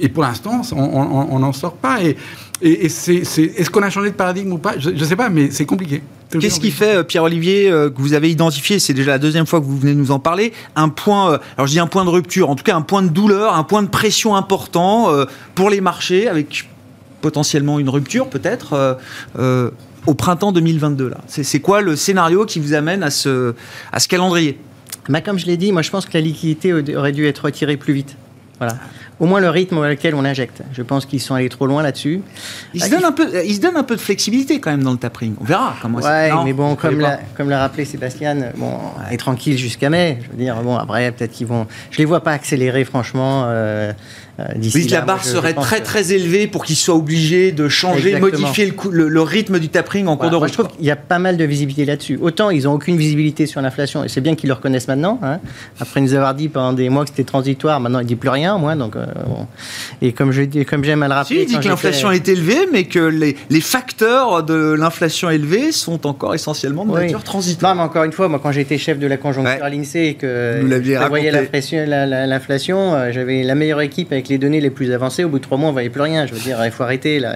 et, pour l'instant, on n'en sort pas. Et, et, est-ce qu'on a changé de paradigme ou pas? Je ne sais pas, mais c'est compliqué.
Qu'est-ce qui fait, euh, Pierre-Olivier, euh, que vous avez identifié, c'est déjà la deuxième fois que vous venez nous en parler, un point, euh, alors je dis un point de rupture, en tout cas un point de douleur, un point de pression important pour les marchés, avec potentiellement une rupture peut-être au printemps 2022 là. C'est quoi le scénario qui vous amène à ce, à ce calendrier?
Bah, Comme je l'ai dit, moi je pense que la liquidité aurait dû être retirée plus vite. Voilà au moins le rythme auquel on injecte. Je pense qu'ils sont allés trop loin là-dessus.
Ils se, donnent un peu, ils se donnent un peu de flexibilité quand même dans le tapering. On verra comment
ouais, mais bon, comme l'a, comme l'a rappelé Sébastien, bon, est tranquille jusqu'à mai. Je veux dire, bon, après, peut-être qu'ils vont. Je les vois pas accélérer, franchement. Euh,
euh, oui, la barre serait très très élevée pour qu'ils soient obligés de changer, modifier le, le, rythme du tapering en cours de route.
Je trouve qu'il y a pas mal de visibilité là-dessus. Autant ils n'ont aucune visibilité sur l'inflation, et c'est bien qu'ils le reconnaissent maintenant. Hein. Après nous avoir dit pendant des mois que c'était transitoire, maintenant ils ne disent plus rien, moi. Donc, euh, Et comme dis, comme j'aime à le rappeler.
Si, il dit que l'inflation est élevée, mais que les, les facteurs de l'inflation élevée sont encore essentiellement de nature transitoire.
Non, mais encore une fois, moi quand j'étais chef de la conjoncture à l'INSEE et que je voyais l'inflation, euh, j'avais la meilleure équipe avec les données les plus avancées, au bout de trois mois, on ne voyait plus rien. Je veux dire, il faut arrêter. Là.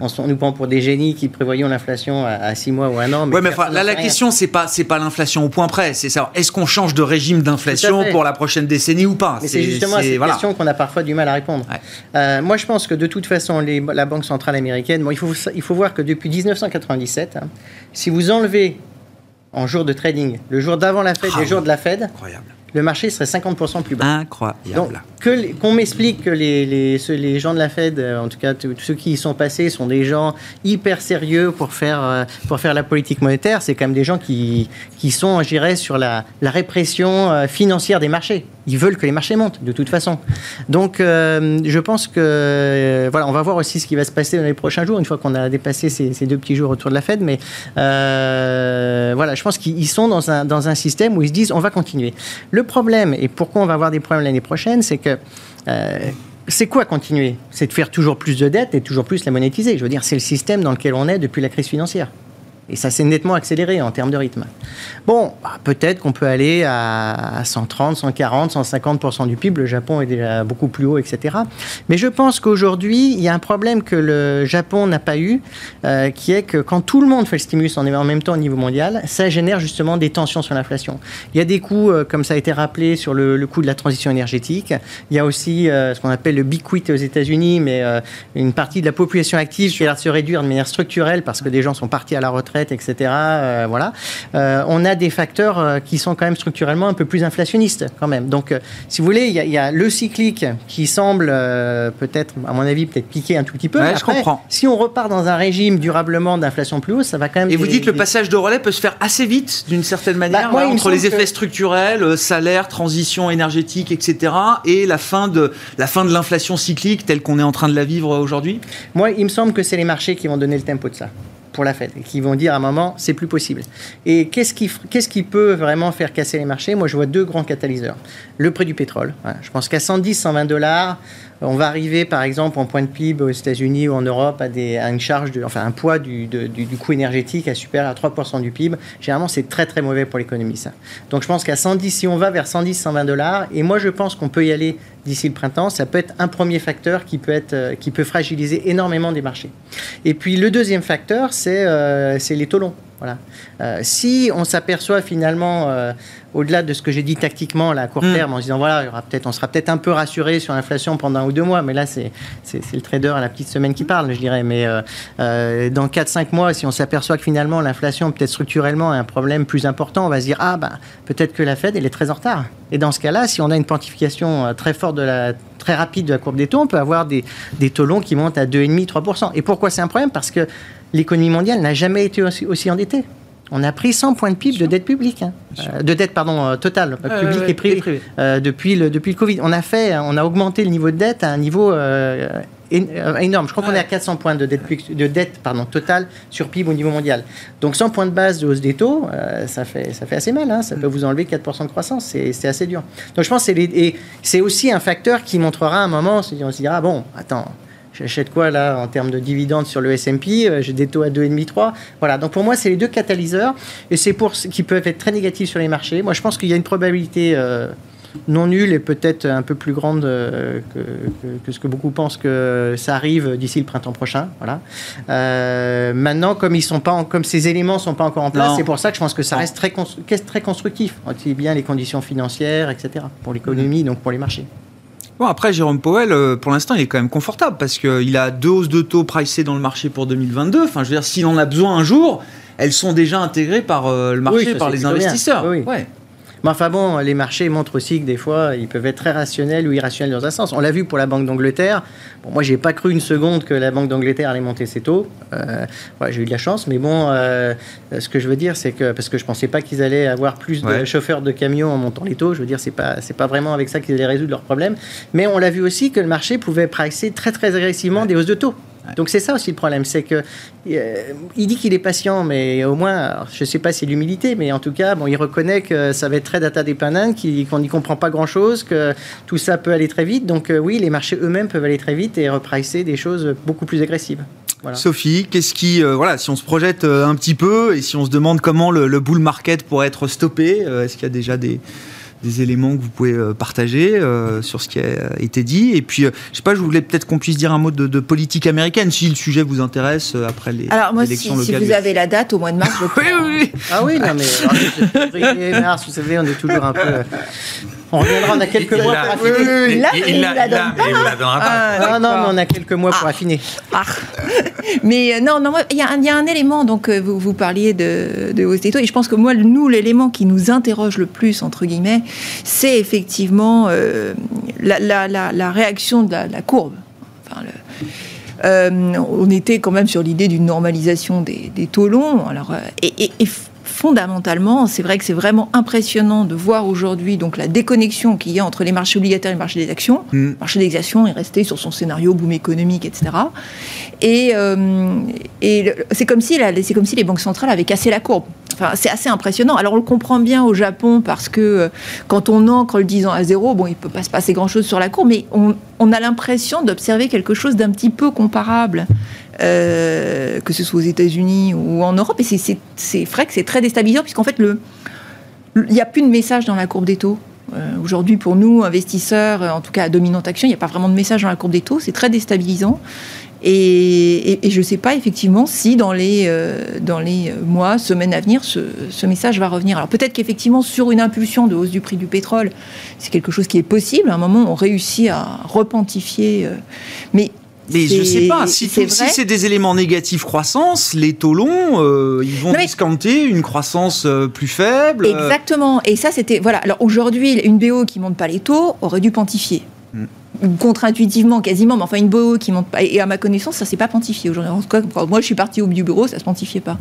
On, nous prend pour des génies qui prévoyons l'inflation à, six mois ou un an.
Mais, mais là, la question, c'est pas, c'est pas l'inflation au point près. C'est savoir, est-ce qu'on change de régime d'inflation pour la prochaine décennie ou pas?
C'est justement cette question qu'on a parfois du mal à répondre. Euh, moi, je pense que de toute façon, les, la Banque centrale américaine, bon, il, faut, il faut voir que depuis 1997, hein, si vous enlevez en jour de trading, le jour d'avant la Fed, ah, les jours de la Fed, incroyable le marché serait 50% plus bas.
Incroyable. Donc,
qu'on m'explique que les, les, les, gens de la Fed, euh, en tout cas tous ceux qui y sont passés, sont des gens hyper sérieux pour faire, euh, pour faire la politique monétaire, c'est quand même des gens qui, qui sont, je dirais, sur la, la répression euh, financière des marchés. Ils veulent que les marchés montent, de toute façon. Donc, je pense que, voilà, on va voir aussi ce qui va se passer dans les prochains jours, une fois qu'on a dépassé ces, deux petits jours autour de la Fed. Mais voilà, je pense qu'ils sont dans un, dans un système où ils se disent, on va continuer. Le problème, et pourquoi on va avoir des problèmes l'année prochaine, c'est que euh, c'est quoi continuer? C'est de faire toujours plus de dettes et toujours plus la monétiser. Je veux dire, c'est le système dans lequel on est depuis la crise financière. Et ça s'est nettement accéléré en termes de rythme. Bon, bah, peut-être qu'on peut aller à 130, 140, 150% du PIB. Le Japon est déjà beaucoup plus haut, etc. Mais je pense qu'aujourd'hui, il y a un problème que le Japon n'a pas eu, euh, qui est que quand tout le monde fait le stimulus en même temps au niveau mondial, ça génère justement des tensions sur l'inflation. Il y a des coûts, euh, comme ça a été rappelé, sur le, coût de la transition énergétique. Il y a aussi euh, ce qu'on appelle le big quit aux États-Unis, mais une partie de la population active qui a l'air de se réduire de manière structurelle parce que des gens sont partis à la retraite, etc. voilà. on a des facteurs qui sont quand même structurellement un peu plus inflationnistes, quand même. Donc, si vous voulez, il y, a, le cyclique qui semble peut-être, à mon avis, peut-être piquer un tout petit peu.
je comprends.
Si on repart dans un régime durablement d'inflation plus haut, ça va quand même.
Et vous dites que le passage de relais peut se faire assez vite, d'une certaine manière, bah, entre les effets structurels, euh, salaire, transition énergétique, etc., et la fin de la fin de l'inflation cyclique telle qu'on est en train de la vivre aujourd'hui?
Moi, il me semble que c'est les marchés qui vont donner le tempo de ça pour la et qui vont dire à un moment c'est plus possible. Et qu'est-ce qui, qui peut vraiment faire casser les marchés? Moi je vois deux grands catalyseurs. Le prix du pétrole. Je pense qu'à 110, 120 dollars, on va arriver, par exemple, en point de PIB aux États-Unis ou en Europe à, une charge, enfin un poids du, du, coût énergétique à supérieur à 3% du PIB. Généralement, c'est très très mauvais pour l'économie, ça. Donc je pense qu'à 110, si on va vers 110, 120 dollars, et moi je pense qu'on peut y aller d'ici le printemps, ça peut être un premier facteur qui peut, être, euh, qui peut fragiliser énormément des marchés. Et puis le deuxième facteur, c'est euh, les taux longs. Voilà. Euh, si on s'aperçoit finalement, euh, au-delà de ce que j'ai dit tactiquement à court mm. terme, en se disant voilà, il y aura peut-être, on sera peut-être un peu rassuré sur l'inflation pendant un ou deux mois, mais là c'est, c'est, le trader à la petite semaine qui parle, je dirais. Mais euh, dans 4-5 mois, si on s'aperçoit que finalement l'inflation peut-être structurellement est un problème plus important, on va se dire ah ben peut-être que la Fed elle est très en retard. Et dans ce cas-là, si on a une quantification très forte de la très rapide de la courbe des taux, on peut avoir des, des taux longs qui montent à 2,5-3%. Et pourquoi c'est un problème? Parce que l'économie mondiale n'a jamais été aussi, endettée. On a pris 100 points de PIB de dette publique, hein. euh, de dette pardon euh, totale, publique et privée, euh, depuis le depuis le Covid. On a fait, on a augmenté le niveau de dette à un niveau énorme. Je crois qu'on est à 400 points de dette de dette pardon totale sur PIB au niveau mondial. Donc 100 points de base de hausse des taux, ça fait ça fait assez mal. Hein. Ça peut vous enlever 4% de croissance. C'est assez dur. Donc je pense que c'est aussi un facteur qui montrera à un moment, on se dira bon, attends J'achète quoi là en termes de dividendes sur le S&P euh, J'ai des taux à 2,5-3. Voilà, donc pour moi, c'est les deux catalyseurs et c'est pour qui peuvent être très négatifs sur les marchés. Moi, je pense qu'il y a une probabilité euh, non nulle et peut-être un peu plus grande euh, que, ce que beaucoup pensent que ça arrive d'ici le printemps prochain. Voilà. maintenant, comme ils sont pas, comme ces éléments sont pas encore en place, c'est pour ça que je pense que ça reste très, très constructif, aussi bien les conditions financières, etc. pour l'économie, donc pour les marchés.
Bon, après, Jérôme Powell, euh, pour l'instant, il est quand même confortable parce qu'il a deux hausses de taux pricées dans le marché pour 2022. Enfin, je veux dire, s'il en a besoin un jour, elles sont déjà intégrées par euh, le marché, par les investisseurs.
Oui, ouais. Mais enfin bon, les marchés montrent aussi que des fois, ils peuvent être très rationnels ou irrationnels dans un sens. On l'a vu pour la Banque d'Angleterre. Bon, moi, j'ai pas cru une seconde que la Banque d'Angleterre allait monter ses taux. Euh, j'ai eu de la chance, mais bon, euh, ce que je veux dire, c'est que parce que je pensais pas qu'ils allaient avoir plus de chauffeurs de camions en montant les taux. Je veux dire, c'est pas c'est pas vraiment avec ça qu'ils allaient résoudre leurs problèmes. Mais on l'a vu aussi que le marché pouvait pricer très très agressivement des hausses de taux. Donc c'est ça aussi le problème, c'est que euh, il dit qu'il est patient, mais au moins, je ne sais pas si c'est l'humilité, mais en tout cas, bon, il reconnaît que ça va être très data dépendant, qu'on n'y comprend pas grand-chose, que tout ça peut aller très vite. Donc euh, oui, les marchés eux-mêmes peuvent aller très vite et repricer des choses beaucoup plus agressives.
Sophie, qu'est-ce qui, euh, voilà, si on se projette un petit peu et si on se demande comment le, le bull market pourrait être stoppé, est-ce qu'il y a déjà des des éléments que vous pouvez euh, partager euh, sur ce qui a été dit. Et puis, euh, je sais pas, je voulais peut-être qu'on puisse dire un mot de, politique américaine, si le sujet vous intéresse après les
Alors moi, si, si vous avez la date au mois de mars, je
oui, oui, oui.
Ah oui, non mais mars, vous savez, on est toujours un peu on reviendra, on a quelques mois pour affiner.
il, il, la donne pas.
Ah, non, mais on a quelques mois pour ah. affiner.
Ah. Mais euh, non, non, il y, a un élément, donc euh, vous, vous parliez de, de hausse des taux, et je pense que moi, nous, l'élément qui nous interroge le plus, entre guillemets, c'est effectivement euh, la, réaction de la, courbe. on était quand même sur l'idée d'une normalisation des, taux longs. Alors, et, et fondamentalement, c'est vrai que c'est vraiment impressionnant de voir aujourd'hui donc la déconnexion qu'il y a entre les marchés obligataires et le marché des actions. Mm. Le marché des actions est resté sur son scénario boom économique, etc. Et, euh, et c'est comme si c'est comme si les banques centrales avaient cassé la courbe. Enfin, c'est assez impressionnant. Alors on le comprend bien au Japon parce que euh, quand on ancre le 10 ans à zéro, bon, il peut pas se passer grand chose sur la courbe, mais on, on a l'impression d'observer quelque chose d'un petit peu comparable. Euh, que ce soit aux États-Unis ou en Europe, et c'est vrai que c'est très déstabilisant, puisqu'en fait, il n'y a plus de message dans la courbe des taux. Euh, aujourd'hui, pour nous, investisseurs, en tout cas à dominante action, il n'y a pas vraiment de message dans la courbe des taux. C'est très déstabilisant. Et, je ne sais pas effectivement si dans les, euh, mois, semaines à venir, ce, message va revenir. Alors peut-être qu'effectivement, sur une impulsion de hausse du prix du pétrole, c'est quelque chose qui est possible. À un moment, on réussit à repentifier.
Mais mais je sais pas, si, c'est des éléments négatifs croissance, les taux longs, euh, ils vont discounter une croissance plus faible.
Exactement. Et ça, c'était. Voilà. Alors aujourd'hui, une BO qui monte pas les taux aurait dû pontifier. Mm contre-intuitivement quasiment, mais enfin une BO qui monte pas. Et à ma connaissance, ça s'est pas pontifié aujourd'hui. Moi, je suis partie au du bureau, ça se pontifiait pas.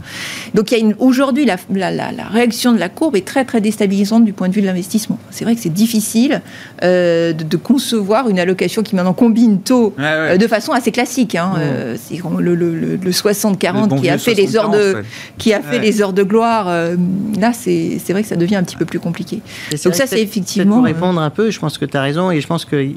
Donc il y a aujourd'hui la, la, la, réaction de la courbe est très très déstabilisante du point de vue de l'investissement. C'est vrai que c'est difficile euh, de, concevoir une allocation qui maintenant combine taux euh, de façon assez classique. Hein. Euh, c'est le, le, le 60-40 qui a fait les heures de qui a fait les heures de gloire. là, c'est vrai que ça devient un petit peu plus compliqué.
Donc ça, c'est effectivement. Pour répondre un peu, je pense que tu as raison et je pense que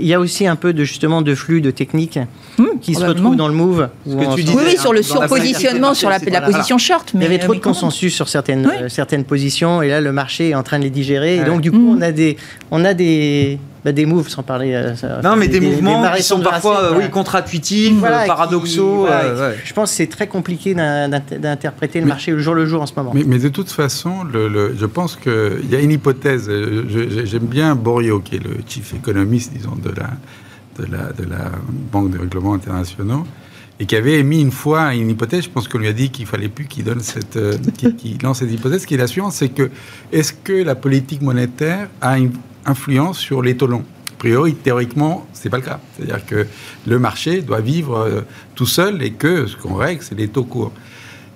il y a aussi un peu de justement de flux de techniques hmm, qui se retrouvent dans le move.
oui, sur le surpositionnement, sur la, position short.
Mais il y avait trop de consensus sur certaines, euh, certaines positions et là le marché est en train de les digérer. Et donc du coup, on a des, on a des, bah, des moves, sans parler. Euh,
non, mais des, mouvements qui sont parfois oui, contre-intuitifs, paradoxaux.
Je pense que c'est très compliqué d'interpréter le marché le jour le jour en ce moment.
Mais, de toute façon, le, je pense qu'il y a une hypothèse. J'aime bien Borio, qui est le chief économiste, disons, de la, de la, de la Banque de règlements internationaux et qui avait émis une fois une hypothèse, je pense qu'on lui a dit qu'il fallait plus qu'il donne cette, euh, qu'il lance cette hypothèse, qui est la suivante, c'est que est-ce que la politique monétaire a une influence sur les taux longs? A priori, théoriquement, c'est pas le cas. C'est-à-dire que le marché doit vivre euh, tout seul et que ce qu'on règle, c'est les taux courts.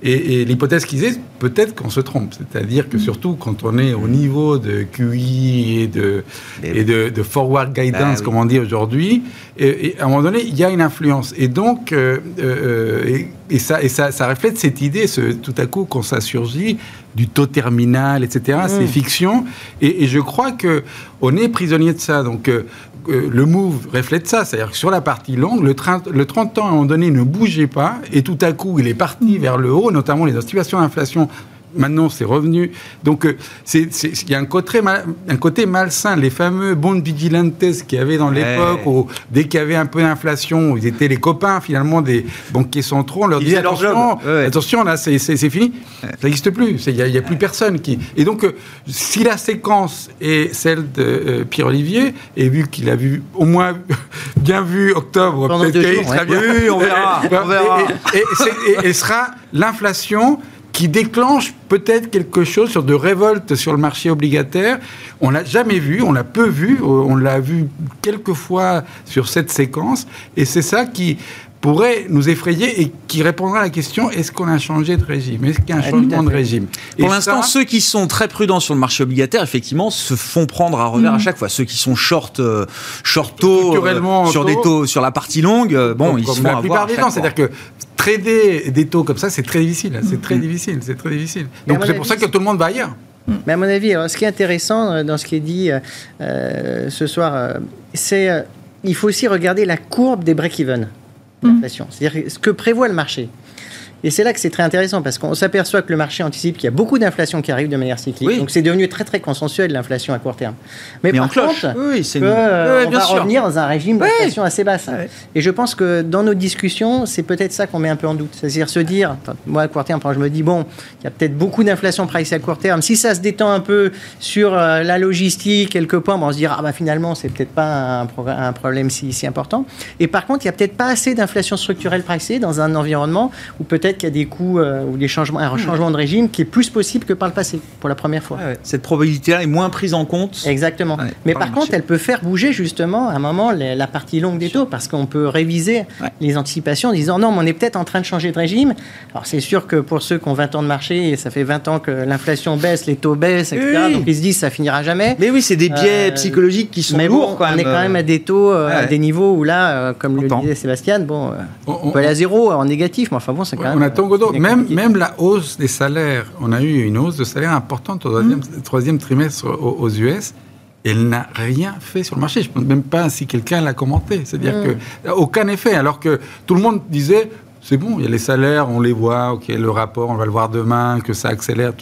Et, l'hypothèse qu'ils aient, peut-être qu'on se trompe. C'est-à-dire que surtout quand on est au niveau de QI et de, et de, forward guidance, ah comme on dit aujourd'hui, et, à un moment donné, il y a une influence. Et donc, euh, euh, et, ça, et ça, ça reflète cette idée, ce, tout à coup, quand ça surgit, du taux terminal, etc. C'est mm. fiction. Et, je crois que on est prisonnier de ça. Donc, euh, euh, le move reflète ça. C'est-à-dire que sur la partie longue, le, 30, le 30 ans, à un moment donné, ne bougeait pas. Et tout à coup, il est parti vers le haut, notamment les situations d'inflation Maintenant, c'est revenu. Donc, euh, il y a un côté, un côté malsain. Les fameux bons vigilantes qu'il y avait dans l'époque, où dès qu'il y avait un peu d'inflation, ils étaient les copains finalement des banquiers centraux. On leur disait attention, attention, là, c'est fini. Ça n'existe plus. Il n'y a, plus personne qui. Et donc, euh, si la séquence est celle de euh, Pierre Olivier, et vu qu'il a vu au moins bien vu octobre,
peut-être qu'il sera bien. Oui, on verra. on verra.
Et, et sera l'inflation qui déclenche peut-être quelque chose sur de révolte sur le marché obligataire. On l'a jamais vu, on l'a peu vu, euh, on l'a vu quelques fois sur cette séquence, et c'est ça qui pourrait nous effrayer et qui répondra à la question est-ce qu'on a changé de régime? Est-ce qu'il y a un changement de régime?
Pour l'instant, ceux qui sont très prudents sur le marché obligataire, effectivement, se font prendre à revers à mm. chaque fois. Ceux qui sont short, euh, short tôt, euh, sur des taux, sur la partie longue, bon, ils se font la plupart des temps.
C'est-à-dire que trader des taux comme ça, c'est très difficile. C'est très mm. difficile. C'est très difficile. Donc c'est pour ça que tout le monde va ailleurs.
Mm. Mais à mon avis, ce qui est intéressant euh, dans ce qui est dit euh, ce soir, euh, c'est il faut aussi regarder la courbe des break-even d'inflation. C'est-à-dire ce que prévoit le marché. Et c'est là que c'est très intéressant parce qu'on s'aperçoit que le marché anticipe qu'il y a beaucoup d'inflation qui arrive de manière cyclique. Donc c'est devenu très très consensuel l'inflation à court terme. Mais, par contre, oui, c'est euh, on va revenir dans un régime d'inflation assez basse. Et je pense que dans nos discussions, c'est peut-être ça qu'on met un peu en doute. C'est-à-dire se dire, moi à court terme, quand je me dis bon, il y a peut-être beaucoup d'inflation pricée à court terme. Si ça se détend un peu sur euh, la logistique, quelque part, on se dire ah bah finalement c'est peut-être pas un, un, problème si, si important. Et par contre, il y a peut-être pas assez d'inflation structurelle pricée dans un environnement où peut-être qu'il y a des coûts euh, ou des changements, un changement de régime qui est plus possible que par le passé, pour la première fois.
Cette probabilité-là est moins prise en compte.
Exactement. Mais par, contre, elle peut faire bouger justement à un moment la, partie longue des taux, parce qu'on peut réviser les anticipations en disant non, mais on est peut-être en train de changer de régime. Alors c'est sûr que pour ceux qui ont 20 ans de marché, et ça fait 20 ans que l'inflation baisse, les taux baissent, etc. Donc ils se disent ça finira jamais.
Mais oui, c'est des biais euh, psychologiques qui sont mais lourds.
on est quand même à des taux, euh, à des niveaux où là, comme le disait Sébastien, bon, on, peut aller à zéro en négatif, mais enfin bon, c'est quand même.
Même, même la hausse des salaires, on a eu une hausse de salaire importante au troisième, trimestre aux, US. elle n'a rien fait sur le marché. Je ne sais même pas si quelqu'un l'a commenté. C'est-à-dire mm. que aucun effet, alors que tout le monde disait c'est bon, il y a les salaires, on les voit, ok, le rapport, on va le voir demain, que ça accélère.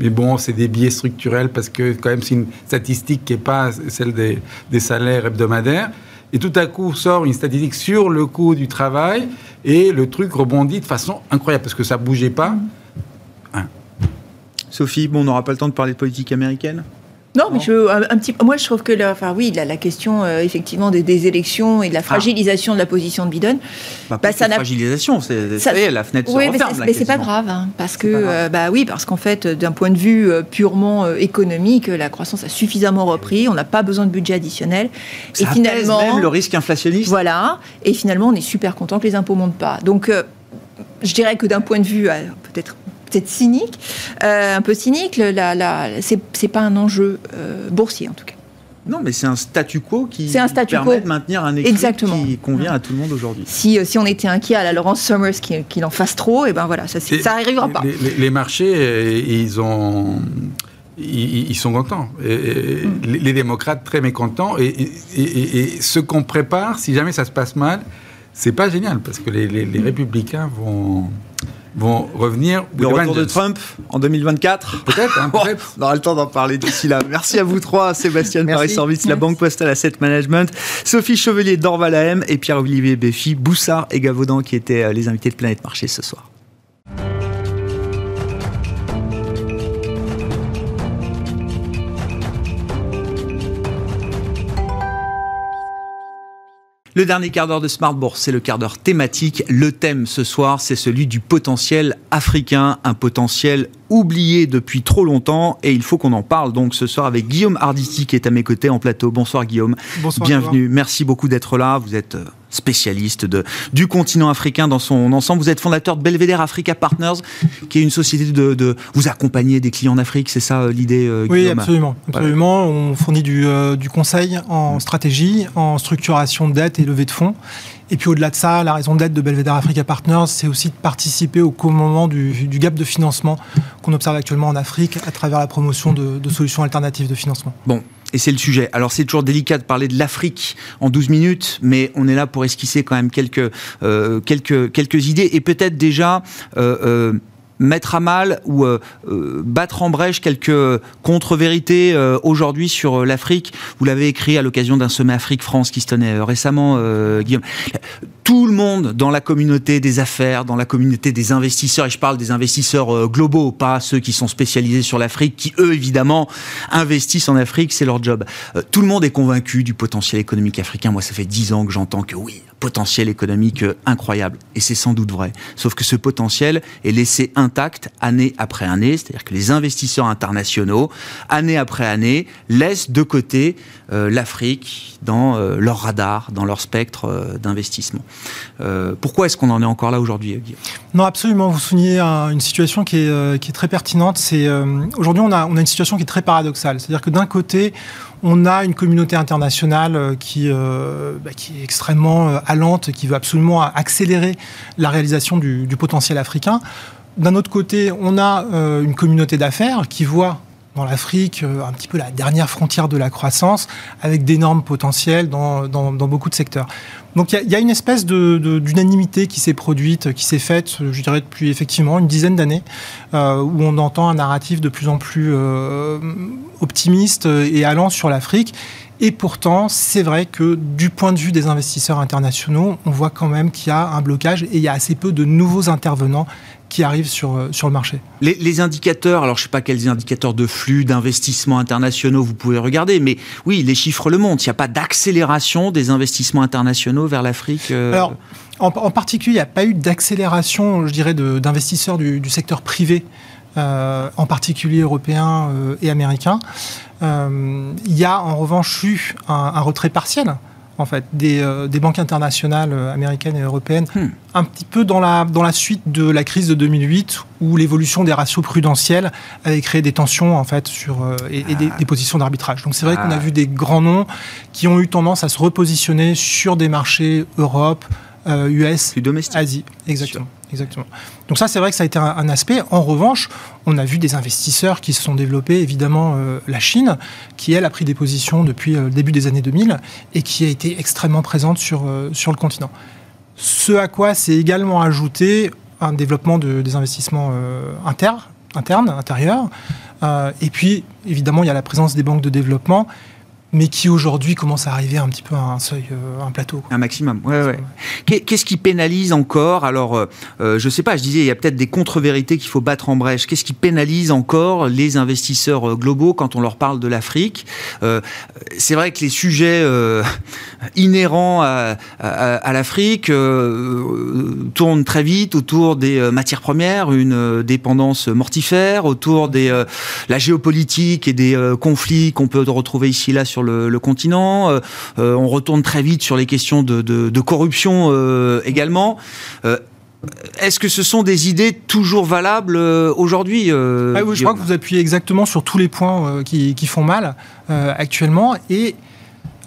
Mais bon, c'est des biais structurels parce que quand même c'est une statistique qui n'est pas celle des, des, salaires hebdomadaires. Et tout à coup sort une statistique sur le coût du travail et le truc rebondit de façon incroyable parce que ça bougeait pas.
Sophie, bon, on n'aura pas le temps de parler de politique américaine?
Non, mais je, un, petit, moi je trouve que la, enfin, oui, la, la question euh, effectivement des, élections et de la ah. fragilisation de la position de Biden,
bah, bah ça n'a fragilisation, c'est ça, la fenêtre oui, se referme.
Mais c'est pas grave, hein, parce que euh, bah oui, parce qu'en fait, d'un point de vue euh, purement économique, la croissance a suffisamment repris, on n'a pas besoin de budget additionnel.
Ça et finalement, même le risque inflationniste.
Voilà, et finalement, on est super content que les impôts montent pas. Donc, je dirais que d'un point de vue peut-être peut-être cynique, euh, un peu cynique, la, la, c'est pas un enjeu euh, boursier en tout cas.
Non, mais c'est un statu quo qui un statu permet de maintenir un équilibre qui convient à tout le monde aujourd'hui.
Si, euh, si on était inquiet à la Laurence Summers qu'il en fasse trop, et eh ben voilà, ça n'arrivera pas.
Les, marchés, ils ont... Ils, sont contents. Et, mm. les, démocrates très mécontents. Et, et, ce qu'on prépare, si jamais ça se passe mal, c'est pas génial parce que les, les républicains vont vont revenir.
Le retour de Trump en 2024
Peut-être, hein, peut-être.
on aura le temps d'en parler d'ici là. Merci à vous trois, Sébastien Paris Service, la Banque Postale Asset Management, Sophie Chevelier d'Orval AM et Pierre-Olivier Béfi, Boussard et Gavaudan qui étaient euh, les invités de Planète Marché ce soir. Le dernier quart d'heure de Smart Bourse, c'est le quart d'heure thématique. Le thème ce soir, c'est celui du potentiel africain, un potentiel oublié depuis trop longtemps et il faut qu'on en parle donc ce soir avec Guillaume Arditi qui est à mes côtés en plateau. Bonsoir Guillaume.
Bonsoir.
Bienvenue. Merci beaucoup d'être là. Vous êtes euh, spécialiste de, du continent africain dans son ensemble. Vous êtes fondateur de Belvedere Africa Partners, qui est une société de, vous accompagner des clients d'Afrique, c'est ça euh, l'idée
euh, Oui, absolument. absolument. On fournit du, du, conseil en stratégie, en structuration de dette et levée de fonds. Et puis au-delà de ça, la raison d'être de Belvedere Africa Partners, c'est aussi de participer au du, du gap de financement qu'on observe actuellement en Afrique à travers la promotion de, de solutions alternatives de financement.
Bon, et c'est le sujet. Alors c'est toujours délicat de parler de l'Afrique en 12 minutes, mais on est là pour esquisser quand même quelques, euh, idées et peut-être déjà... Euh, euh, mettre à mal ou euh, euh, battre en brèche quelques contre-vérités euh, aujourd'hui sur l'Afrique. Vous l'avez écrit à l'occasion d'un sommet Afrique-France qui se tenait récemment, Guillaume. Tout le monde dans la communauté des affaires, dans la communauté des investisseurs, et je parle des investisseurs globaux, pas ceux qui sont spécialisés sur l'Afrique, qui eux évidemment investissent en Afrique, c'est leur job. tout le monde est convaincu du potentiel économique africain. Moi, ça fait dix ans que j'entends que oui, potentiel économique incroyable, et c'est sans doute vrai. Sauf que ce potentiel est laissé intact année après année, c'est-à-dire que les investisseurs internationaux, année après année, laissent de côté euh, l'Afrique dans euh, leur radar, dans leur spectre euh, d'investissement. pourquoi est-ce qu'on en est encore là aujourd'hui,
Non, absolument. Vous soulignez une situation qui est, qui est très pertinente. C'est aujourd'hui on a, on a une situation qui est très paradoxale. C'est-à-dire que d'un côté, on a une communauté internationale qui, bah, qui est extrêmement allante, qui veut absolument accélérer la réalisation du, du potentiel africain. D'un autre côté, on a une communauté d'affaires qui voit dans l'Afrique, euh, un petit peu la dernière frontière de la croissance, avec d'énormes potentiels dans, dans, beaucoup de secteurs. Donc il y, a une espèce d'unanimité qui s'est produite, qui s'est faite, je dirais, depuis effectivement une dizaine d'années, euh, où on entend un narratif de plus en plus euh, optimiste et allant sur l'Afrique. Et pourtant, c'est vrai que du point de vue des investisseurs internationaux, on voit quand même qu'il y a un blocage et il y a assez peu de nouveaux intervenants qui arrivent sur, euh, sur le marché.
Les, indicateurs, alors je ne sais pas quels indicateurs de flux, d'investissements internationaux vous pouvez regarder, mais oui, les chiffres le montrent. Il n'y a pas d'accélération des investissements internationaux vers l'Afrique
euh, Alors, en, particulier, il n'y a pas eu d'accélération, je dirais, d'investisseurs du, secteur privé. Euh, en particulier européens et américains. il y a en revanche eu un, un retrait partiel en fait, des, euh, des banques internationales euh, américaines et européennes, hmm. un petit peu dans la, dans la suite de la crise de 2008, où l'évolution des ratios prudentiels avait créé des tensions en fait sur euh, et, des, ah. des, positions d'arbitrage. Donc c'est vrai qu'on a ah. vu des grands noms qui ont eu tendance à se repositionner sur des marchés Europe, US,
domestique.
Asie, exactement. Exactement. Donc ça, c'est vrai que ça a été un, aspect. En revanche, on a vu des investisseurs qui se sont développés, évidemment euh, la Chine, qui elle a pris des positions depuis le début des années 2000 et qui a été extrêmement présente sur, sur le continent. Ce à quoi s'est également ajouté un développement de, des investissements internes, internes, intérieurs. et puis, évidemment, il y a la présence des banques de développement mais qui aujourd'hui commence à arriver un petit peu à un seuil, euh, un plateau.
Un maximum, ouais, ouais. Qu'est-ce qui pénalise encore? Alors, euh, euh, je sais pas, je disais, il y a peut-être des contre-vérités qu'il faut battre en brèche. Qu'est-ce qui pénalise encore les investisseurs globaux quand on leur parle de l'Afrique? C'est vrai que les sujets inhérents à, à l'Afrique tournent très vite autour des matières premières, une dépendance mortifère, autour de la géopolitique et des conflits qu'on peut retrouver ici là sur le, continent. Euh, euh, on retourne très vite sur les questions de, corruption euh, également. Est-ce que ce sont des idées toujours valables aujourd'hui
ah Je crois que vous appuyez exactement sur tous les points qui, font mal actuellement. Et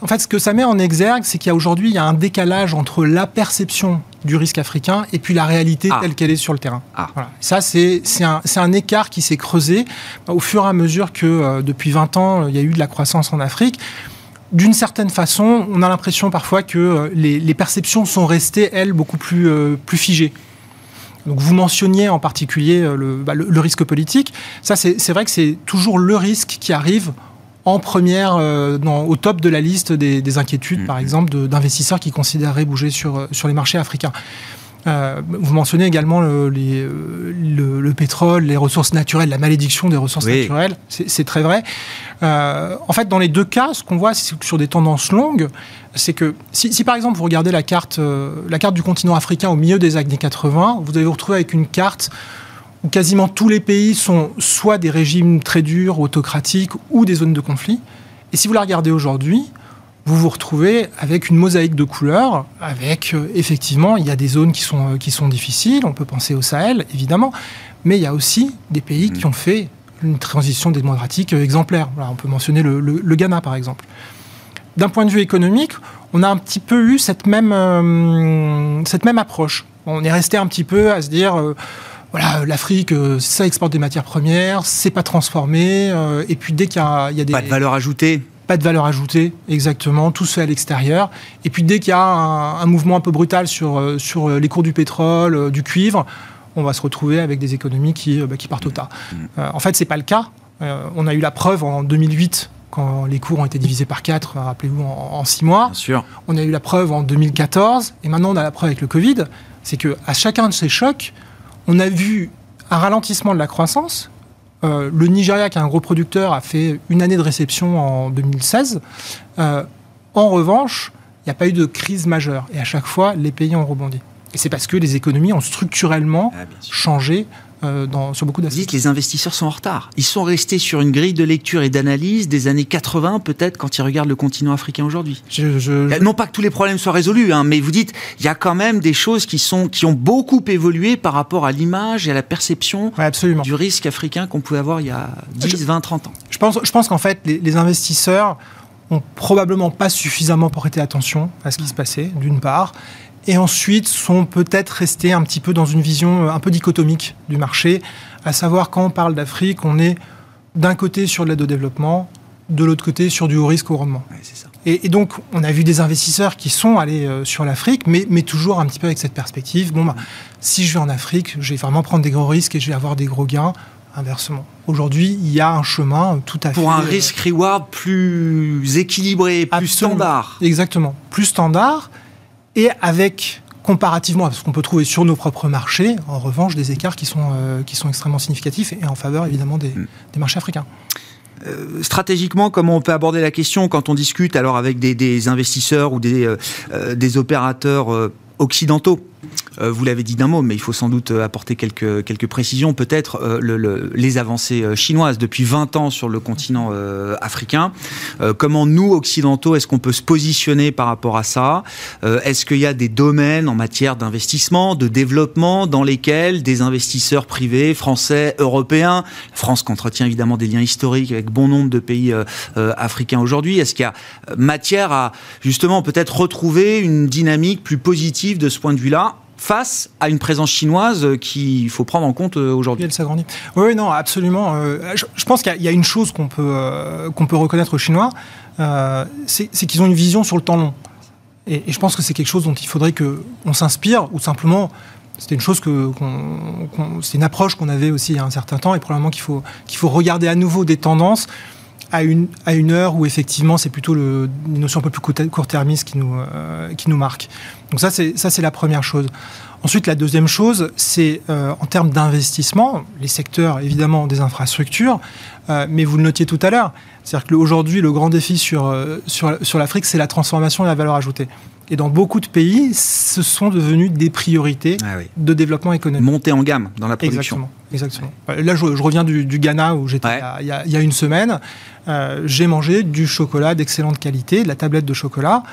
en fait, ce que ça met en exergue, c'est qu'il y a aujourd'hui un décalage entre la perception du risque africain et puis la réalité ah. telle qu'elle est sur le terrain. Ah. Ça, c'est un, un, écart qui s'est creusé au fur et à mesure que euh, depuis 20 ans, il y a eu de la croissance en Afrique. D'une certaine façon, on a l'impression parfois que euh, les, les, perceptions sont restées, elles, beaucoup plus, euh, plus figées. Donc vous mentionniez en particulier le, bah, le risque politique. Ça, c'est vrai que c'est toujours le risque qui arrive en première, euh, au top de la liste des, inquiétudes, par mm-hmm. exemple, d'investisseurs qui considéraient bouger sur, euh, sur les marchés africains. Euh, vous mentionnez également le, le, pétrole, les ressources naturelles, la malédiction des ressources naturelles. C'est très vrai. en fait, dans les deux cas, ce qu'on voit sur des tendances longues, c'est que si, si, par exemple vous regardez la carte, la carte du continent africain au milieu des années 80, vous allez vous retrouver avec une carte quasiment tous les pays sont soit des régimes très durs, autocratiques, ou des zones de conflit. Et si vous la regardez aujourd'hui, vous vous retrouvez avec une mosaïque de couleurs, avec euh, effectivement, il y a des zones qui sont, euh, qui sont difficiles, on peut penser au Sahel, évidemment, mais il y a aussi des pays qui ont fait une transition démocratique euh, exemplaire. on peut mentionner le, Ghana, par exemple. D'un point de vue économique, on a un petit peu eu cette même, cette même approche. On est resté un petit peu à se dire voilà, l'Afrique, euh, ça exporte des matières premières, c'est pas transformé, euh, et puis dès qu'il y, a, des...
Pas de valeur ajoutée
pas de valeur ajoutée, exactement, tout se fait à l'extérieur. Et puis dès qu'il y a un, mouvement un peu brutal sur, euh, sur les cours du pétrole, du cuivre, on va se retrouver avec des économies qui, bah, qui partent au tas. Mm. en fait, c'est pas le cas. on a eu la preuve en 2008 quand les cours ont été divisés par 4, rappelez-vous, en, 6 mois.
Bien sûr.
On a eu la preuve en 2014, et maintenant on a la preuve avec le Covid. C'est qu'à chacun de ces chocs, on a vu un ralentissement de la croissance. Euh, le Nigeria, qui est un gros producteur, a fait une année de réception en 2016. Euh, en revanche, il n'y a pas eu de crise majeure. Et à chaque fois, les pays ont rebondi. Et c'est parce que les économies ont structurellement ah, changé euh, dans, sur beaucoup d'aspects.
Vous dites les investisseurs sont en retard. Ils sont restés sur une grille de lecture et d'analyse des années 80 peut-être quand ils regardent le continent africain aujourd'hui. Non pas que tous les problèmes soient résolus, hein, mais vous dites il y a quand même des choses qui sont qui ont beaucoup évolué par rapport à l'image et à la perception du risque africain qu'on pouvait avoir il y a 10, 20, 30 ans.
Je pense, je pense qu'en fait les, les investisseurs ont probablement pas suffisamment prêté attention à ce qui se passait, d'une part, et ensuite sont peut-être restés un petit peu dans une vision euh, un peu dichotomique du marché, à savoir quand on parle d'Afrique, on est d'un côté sur l'aide au développement, de l'autre côté sur du haut risque au rendement. Et, donc, on a vu des investisseurs qui sont allés euh, sur l'Afrique, mais, mais, toujours un petit peu avec cette perspective. Bon, bah, si je vais en Afrique, je vais vraiment prendre des gros risques et je vais avoir des gros gains. Inversement. Aujourd'hui, il y a un chemin tout à
fait. Pour un euh, risque-reward plus équilibré, plus standard.
Exactement. Plus standard et avec comparativement à ce qu'on peut trouver sur nos propres marchés, en revanche, des écarts qui sont, euh, qui sont extrêmement significatifs et en faveur évidemment des, mm. marchés africains.
Euh, stratégiquement, comment on peut aborder la question quand on discute alors avec des, investisseurs ou des, euh, des opérateurs occidentaux? Vous l'avez dit d'un mot, mais il faut sans doute euh, apporter quelques, quelques précisions. Peut-être euh, les avancées chinoises depuis 20 ans sur le continent africain. comment nous, occidentaux, est-ce qu'on peut se positionner par rapport à ça? Est-ce qu'il y a des domaines en matière d'investissement, de développement, dans lesquels des investisseurs privés, français, européens, France qui entretient évidemment des liens historiques avec bon nombre de pays africains aujourd'hui, est-ce qu'il y a matière à justement peut-être retrouver une dynamique plus positive de ce point de vue-là? Face à une présence chinoise qu'il faut prendre en compte aujourd'hui.
Elle s'agrandit. Oui, non, absolument. Je, pense qu'il y, a une chose qu'on peut, peut reconnaître aux Chinois, c'est qu'ils ont une vision sur le temps long. Et, je pense que c'est quelque chose dont il faudrait qu'on s'inspire, ou simplement c'était une chose que, c'est une approche qu'on avait aussi il y a un certain temps, et probablement qu'il faut, qu'il faut regarder à nouveau des tendances à une, à une heure où effectivement c'est plutôt le, une notion un peu plus court-termiste qui nous, euh, qui nous marque. Donc ça c'est, ça, c'est la première chose. Ensuite, la deuxième chose, c'est euh, en termes d'investissement, les secteurs évidemment des infrastructures, euh, mais vous le notiez tout à l'heure, c'est-à-dire qu'aujourd'hui le grand défi sur, sur, sur l'Afrique, c'est la transformation et la valeur ajoutée. Et dans beaucoup de pays, ce sont devenus des priorités ah de développement économique.
Monter en gamme dans la production.
Exactement. exactement. Là, je, reviens du, Ghana où j'étais il, y a une semaine. Euh, j'ai mangé du chocolat d'excellente qualité, de la tablette de chocolat.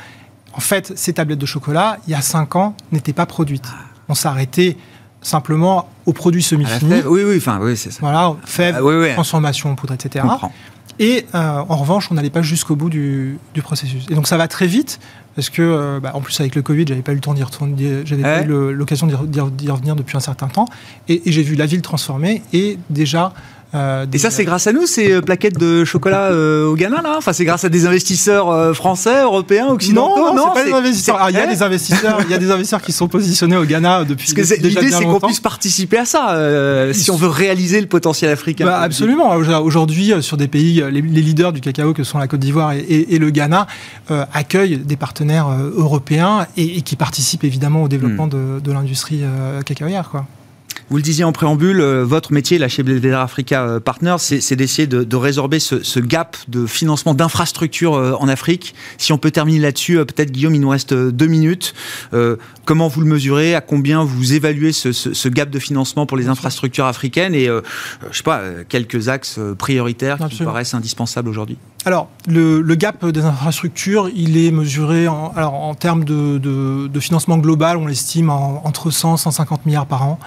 En fait, ces tablettes de chocolat, il y a 5 ans, n'étaient pas produites. Ah. On s'arrêtait simplement aux produits semi-finis.
Oui, oui, enfin, oui, c'est ça.
Voilà, fèves, ah, transformation, poudre, etc. Et euh, en revanche, on n'allait pas jusqu'au bout du, processus. Et donc ça va très vite, parce que, euh, bah, en plus avec le Covid, j'avais pas eu le temps d'y retourner, j'avais pas eu l'occasion d'y revenir depuis un certain temps. Et, et j'ai vu la ville transformée et déjà
euh, et ça, c'est grâce à nous, ces euh, plaquettes de chocolat euh, au Ghana, là Enfin, c'est grâce à des investisseurs français, européens, occidentaux
Non, non, c'est pas des investisseurs. il y a des investisseurs, il y a des investisseurs qui sont positionnés au Ghana depuis. Parce
que l'idée, c'est qu'on puisse participer à ça, si on veut réaliser le potentiel africain.
Bah, absolument. Aujourd'hui, sur des pays, les, leaders du cacao que sont la Côte d'Ivoire et, le Ghana accueillent des partenaires européens et, qui participent évidemment au développement hmm. de, de l'industrie cacaoyère, quoi.
Vous le disiez en préambule, euh, votre métier là chez Belvedere Africa euh, Partners, c'est d'essayer de, résorber ce, gap de financement d'infrastructures euh, en Afrique. Si on peut terminer là-dessus, peut-être Guillaume, il nous reste deux minutes. comment vous le mesurez? À combien vous évaluez ce, gap de financement pour les infrastructures africaines? Et je sais pas, quelques axes prioritaires qui vous paraissent indispensables aujourd'hui
alors, le, gap des infrastructures, il est mesuré en, alors, en termes de, financement global, on l'estime entre 100 et 150 milliards par an.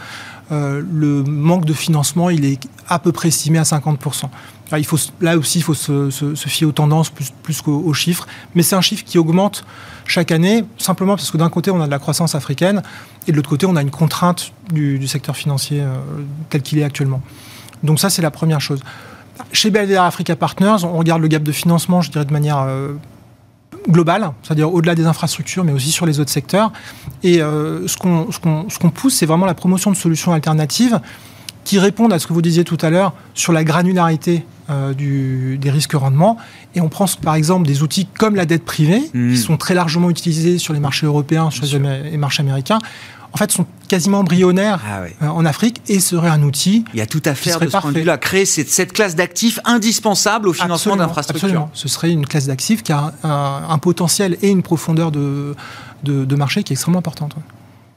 Euh, le manque de financement, il est à peu près estimé à 50%. il faut, là aussi, il faut se, fier aux tendances plus, qu'aux chiffres. Mais c'est un chiffre qui augmente chaque année, simplement parce que d'un côté, on a de la croissance africaine, et de l'autre côté, on a une contrainte du, secteur financier euh, tel qu'il est actuellement. Donc ça, c'est la première chose. Chez Belvedere Africa Partners, on regarde le gap de financement, je dirais, de manière euh, globale, c'est-à-dire au-delà des infrastructures, mais aussi sur les autres secteurs. Et euh, ce qu'on pousse, c'est vraiment la promotion de solutions alternatives qui répondent à ce que vous disiez tout à l'heure sur la granularité euh, des risques rendements. Et on prend par exemple des outils comme la dette privée, qui mmh. sont très largement utilisés sur les marchés européens, sur les marchés américains en fait, sont quasiment embryonnaires ah euh, en Afrique et seraient un outil.
Il y a tout à faire de ce point de vue-là. Créer cette, classe d'actifs indispensable au financement d'infrastructures. Absolument.
Ce serait une classe d'actifs qui a un, potentiel et une profondeur de, de, marché qui est extrêmement importante.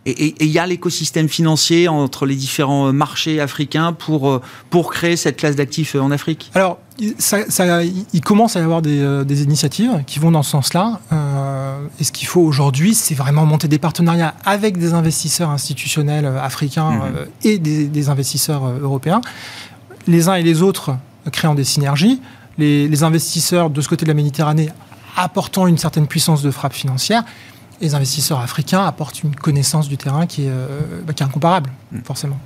Et il y a l'écosystème financier entre les différents euh, marchés africains pour, euh, pour créer cette classe d'actifs en Afrique?
Alors, ça, ça, il commence à y avoir des, des initiatives qui vont dans ce sens-là. Et ce qu'il faut aujourd'hui, c'est vraiment monter des partenariats avec des investisseurs institutionnels euh, africains mhm. euh, et des, investisseurs euh, européens, les uns et les autres créant des synergies, les, investisseurs de ce côté de la Méditerranée apportant une certaine puissance de frappe financière, les investisseurs africains apportent une connaissance du terrain qui est, bah, qui est incomparable, mhm. forcément.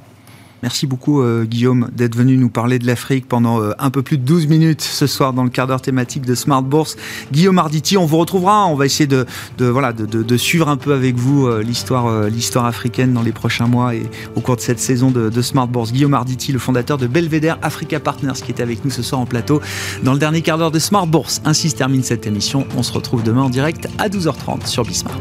Merci beaucoup euh, Guillaume d'être venu nous parler de l'Afrique pendant euh, un peu plus de 12 minutes ce soir dans le quart d'heure thématique de Smart Bourse. Guillaume Arditi, on vous retrouvera, on va essayer de, voilà, de, suivre un peu avec vous euh, l'histoire africaine dans les prochains mois et au cours de cette saison de, Smart Bourse. Guillaume Arditi, le fondateur de Belvedere Africa Partners qui est avec nous ce soir en plateau dans le dernier quart d'heure de Smart Bourse. Ainsi se termine cette émission. On se retrouve demain en direct à 12h30 sur Bismart.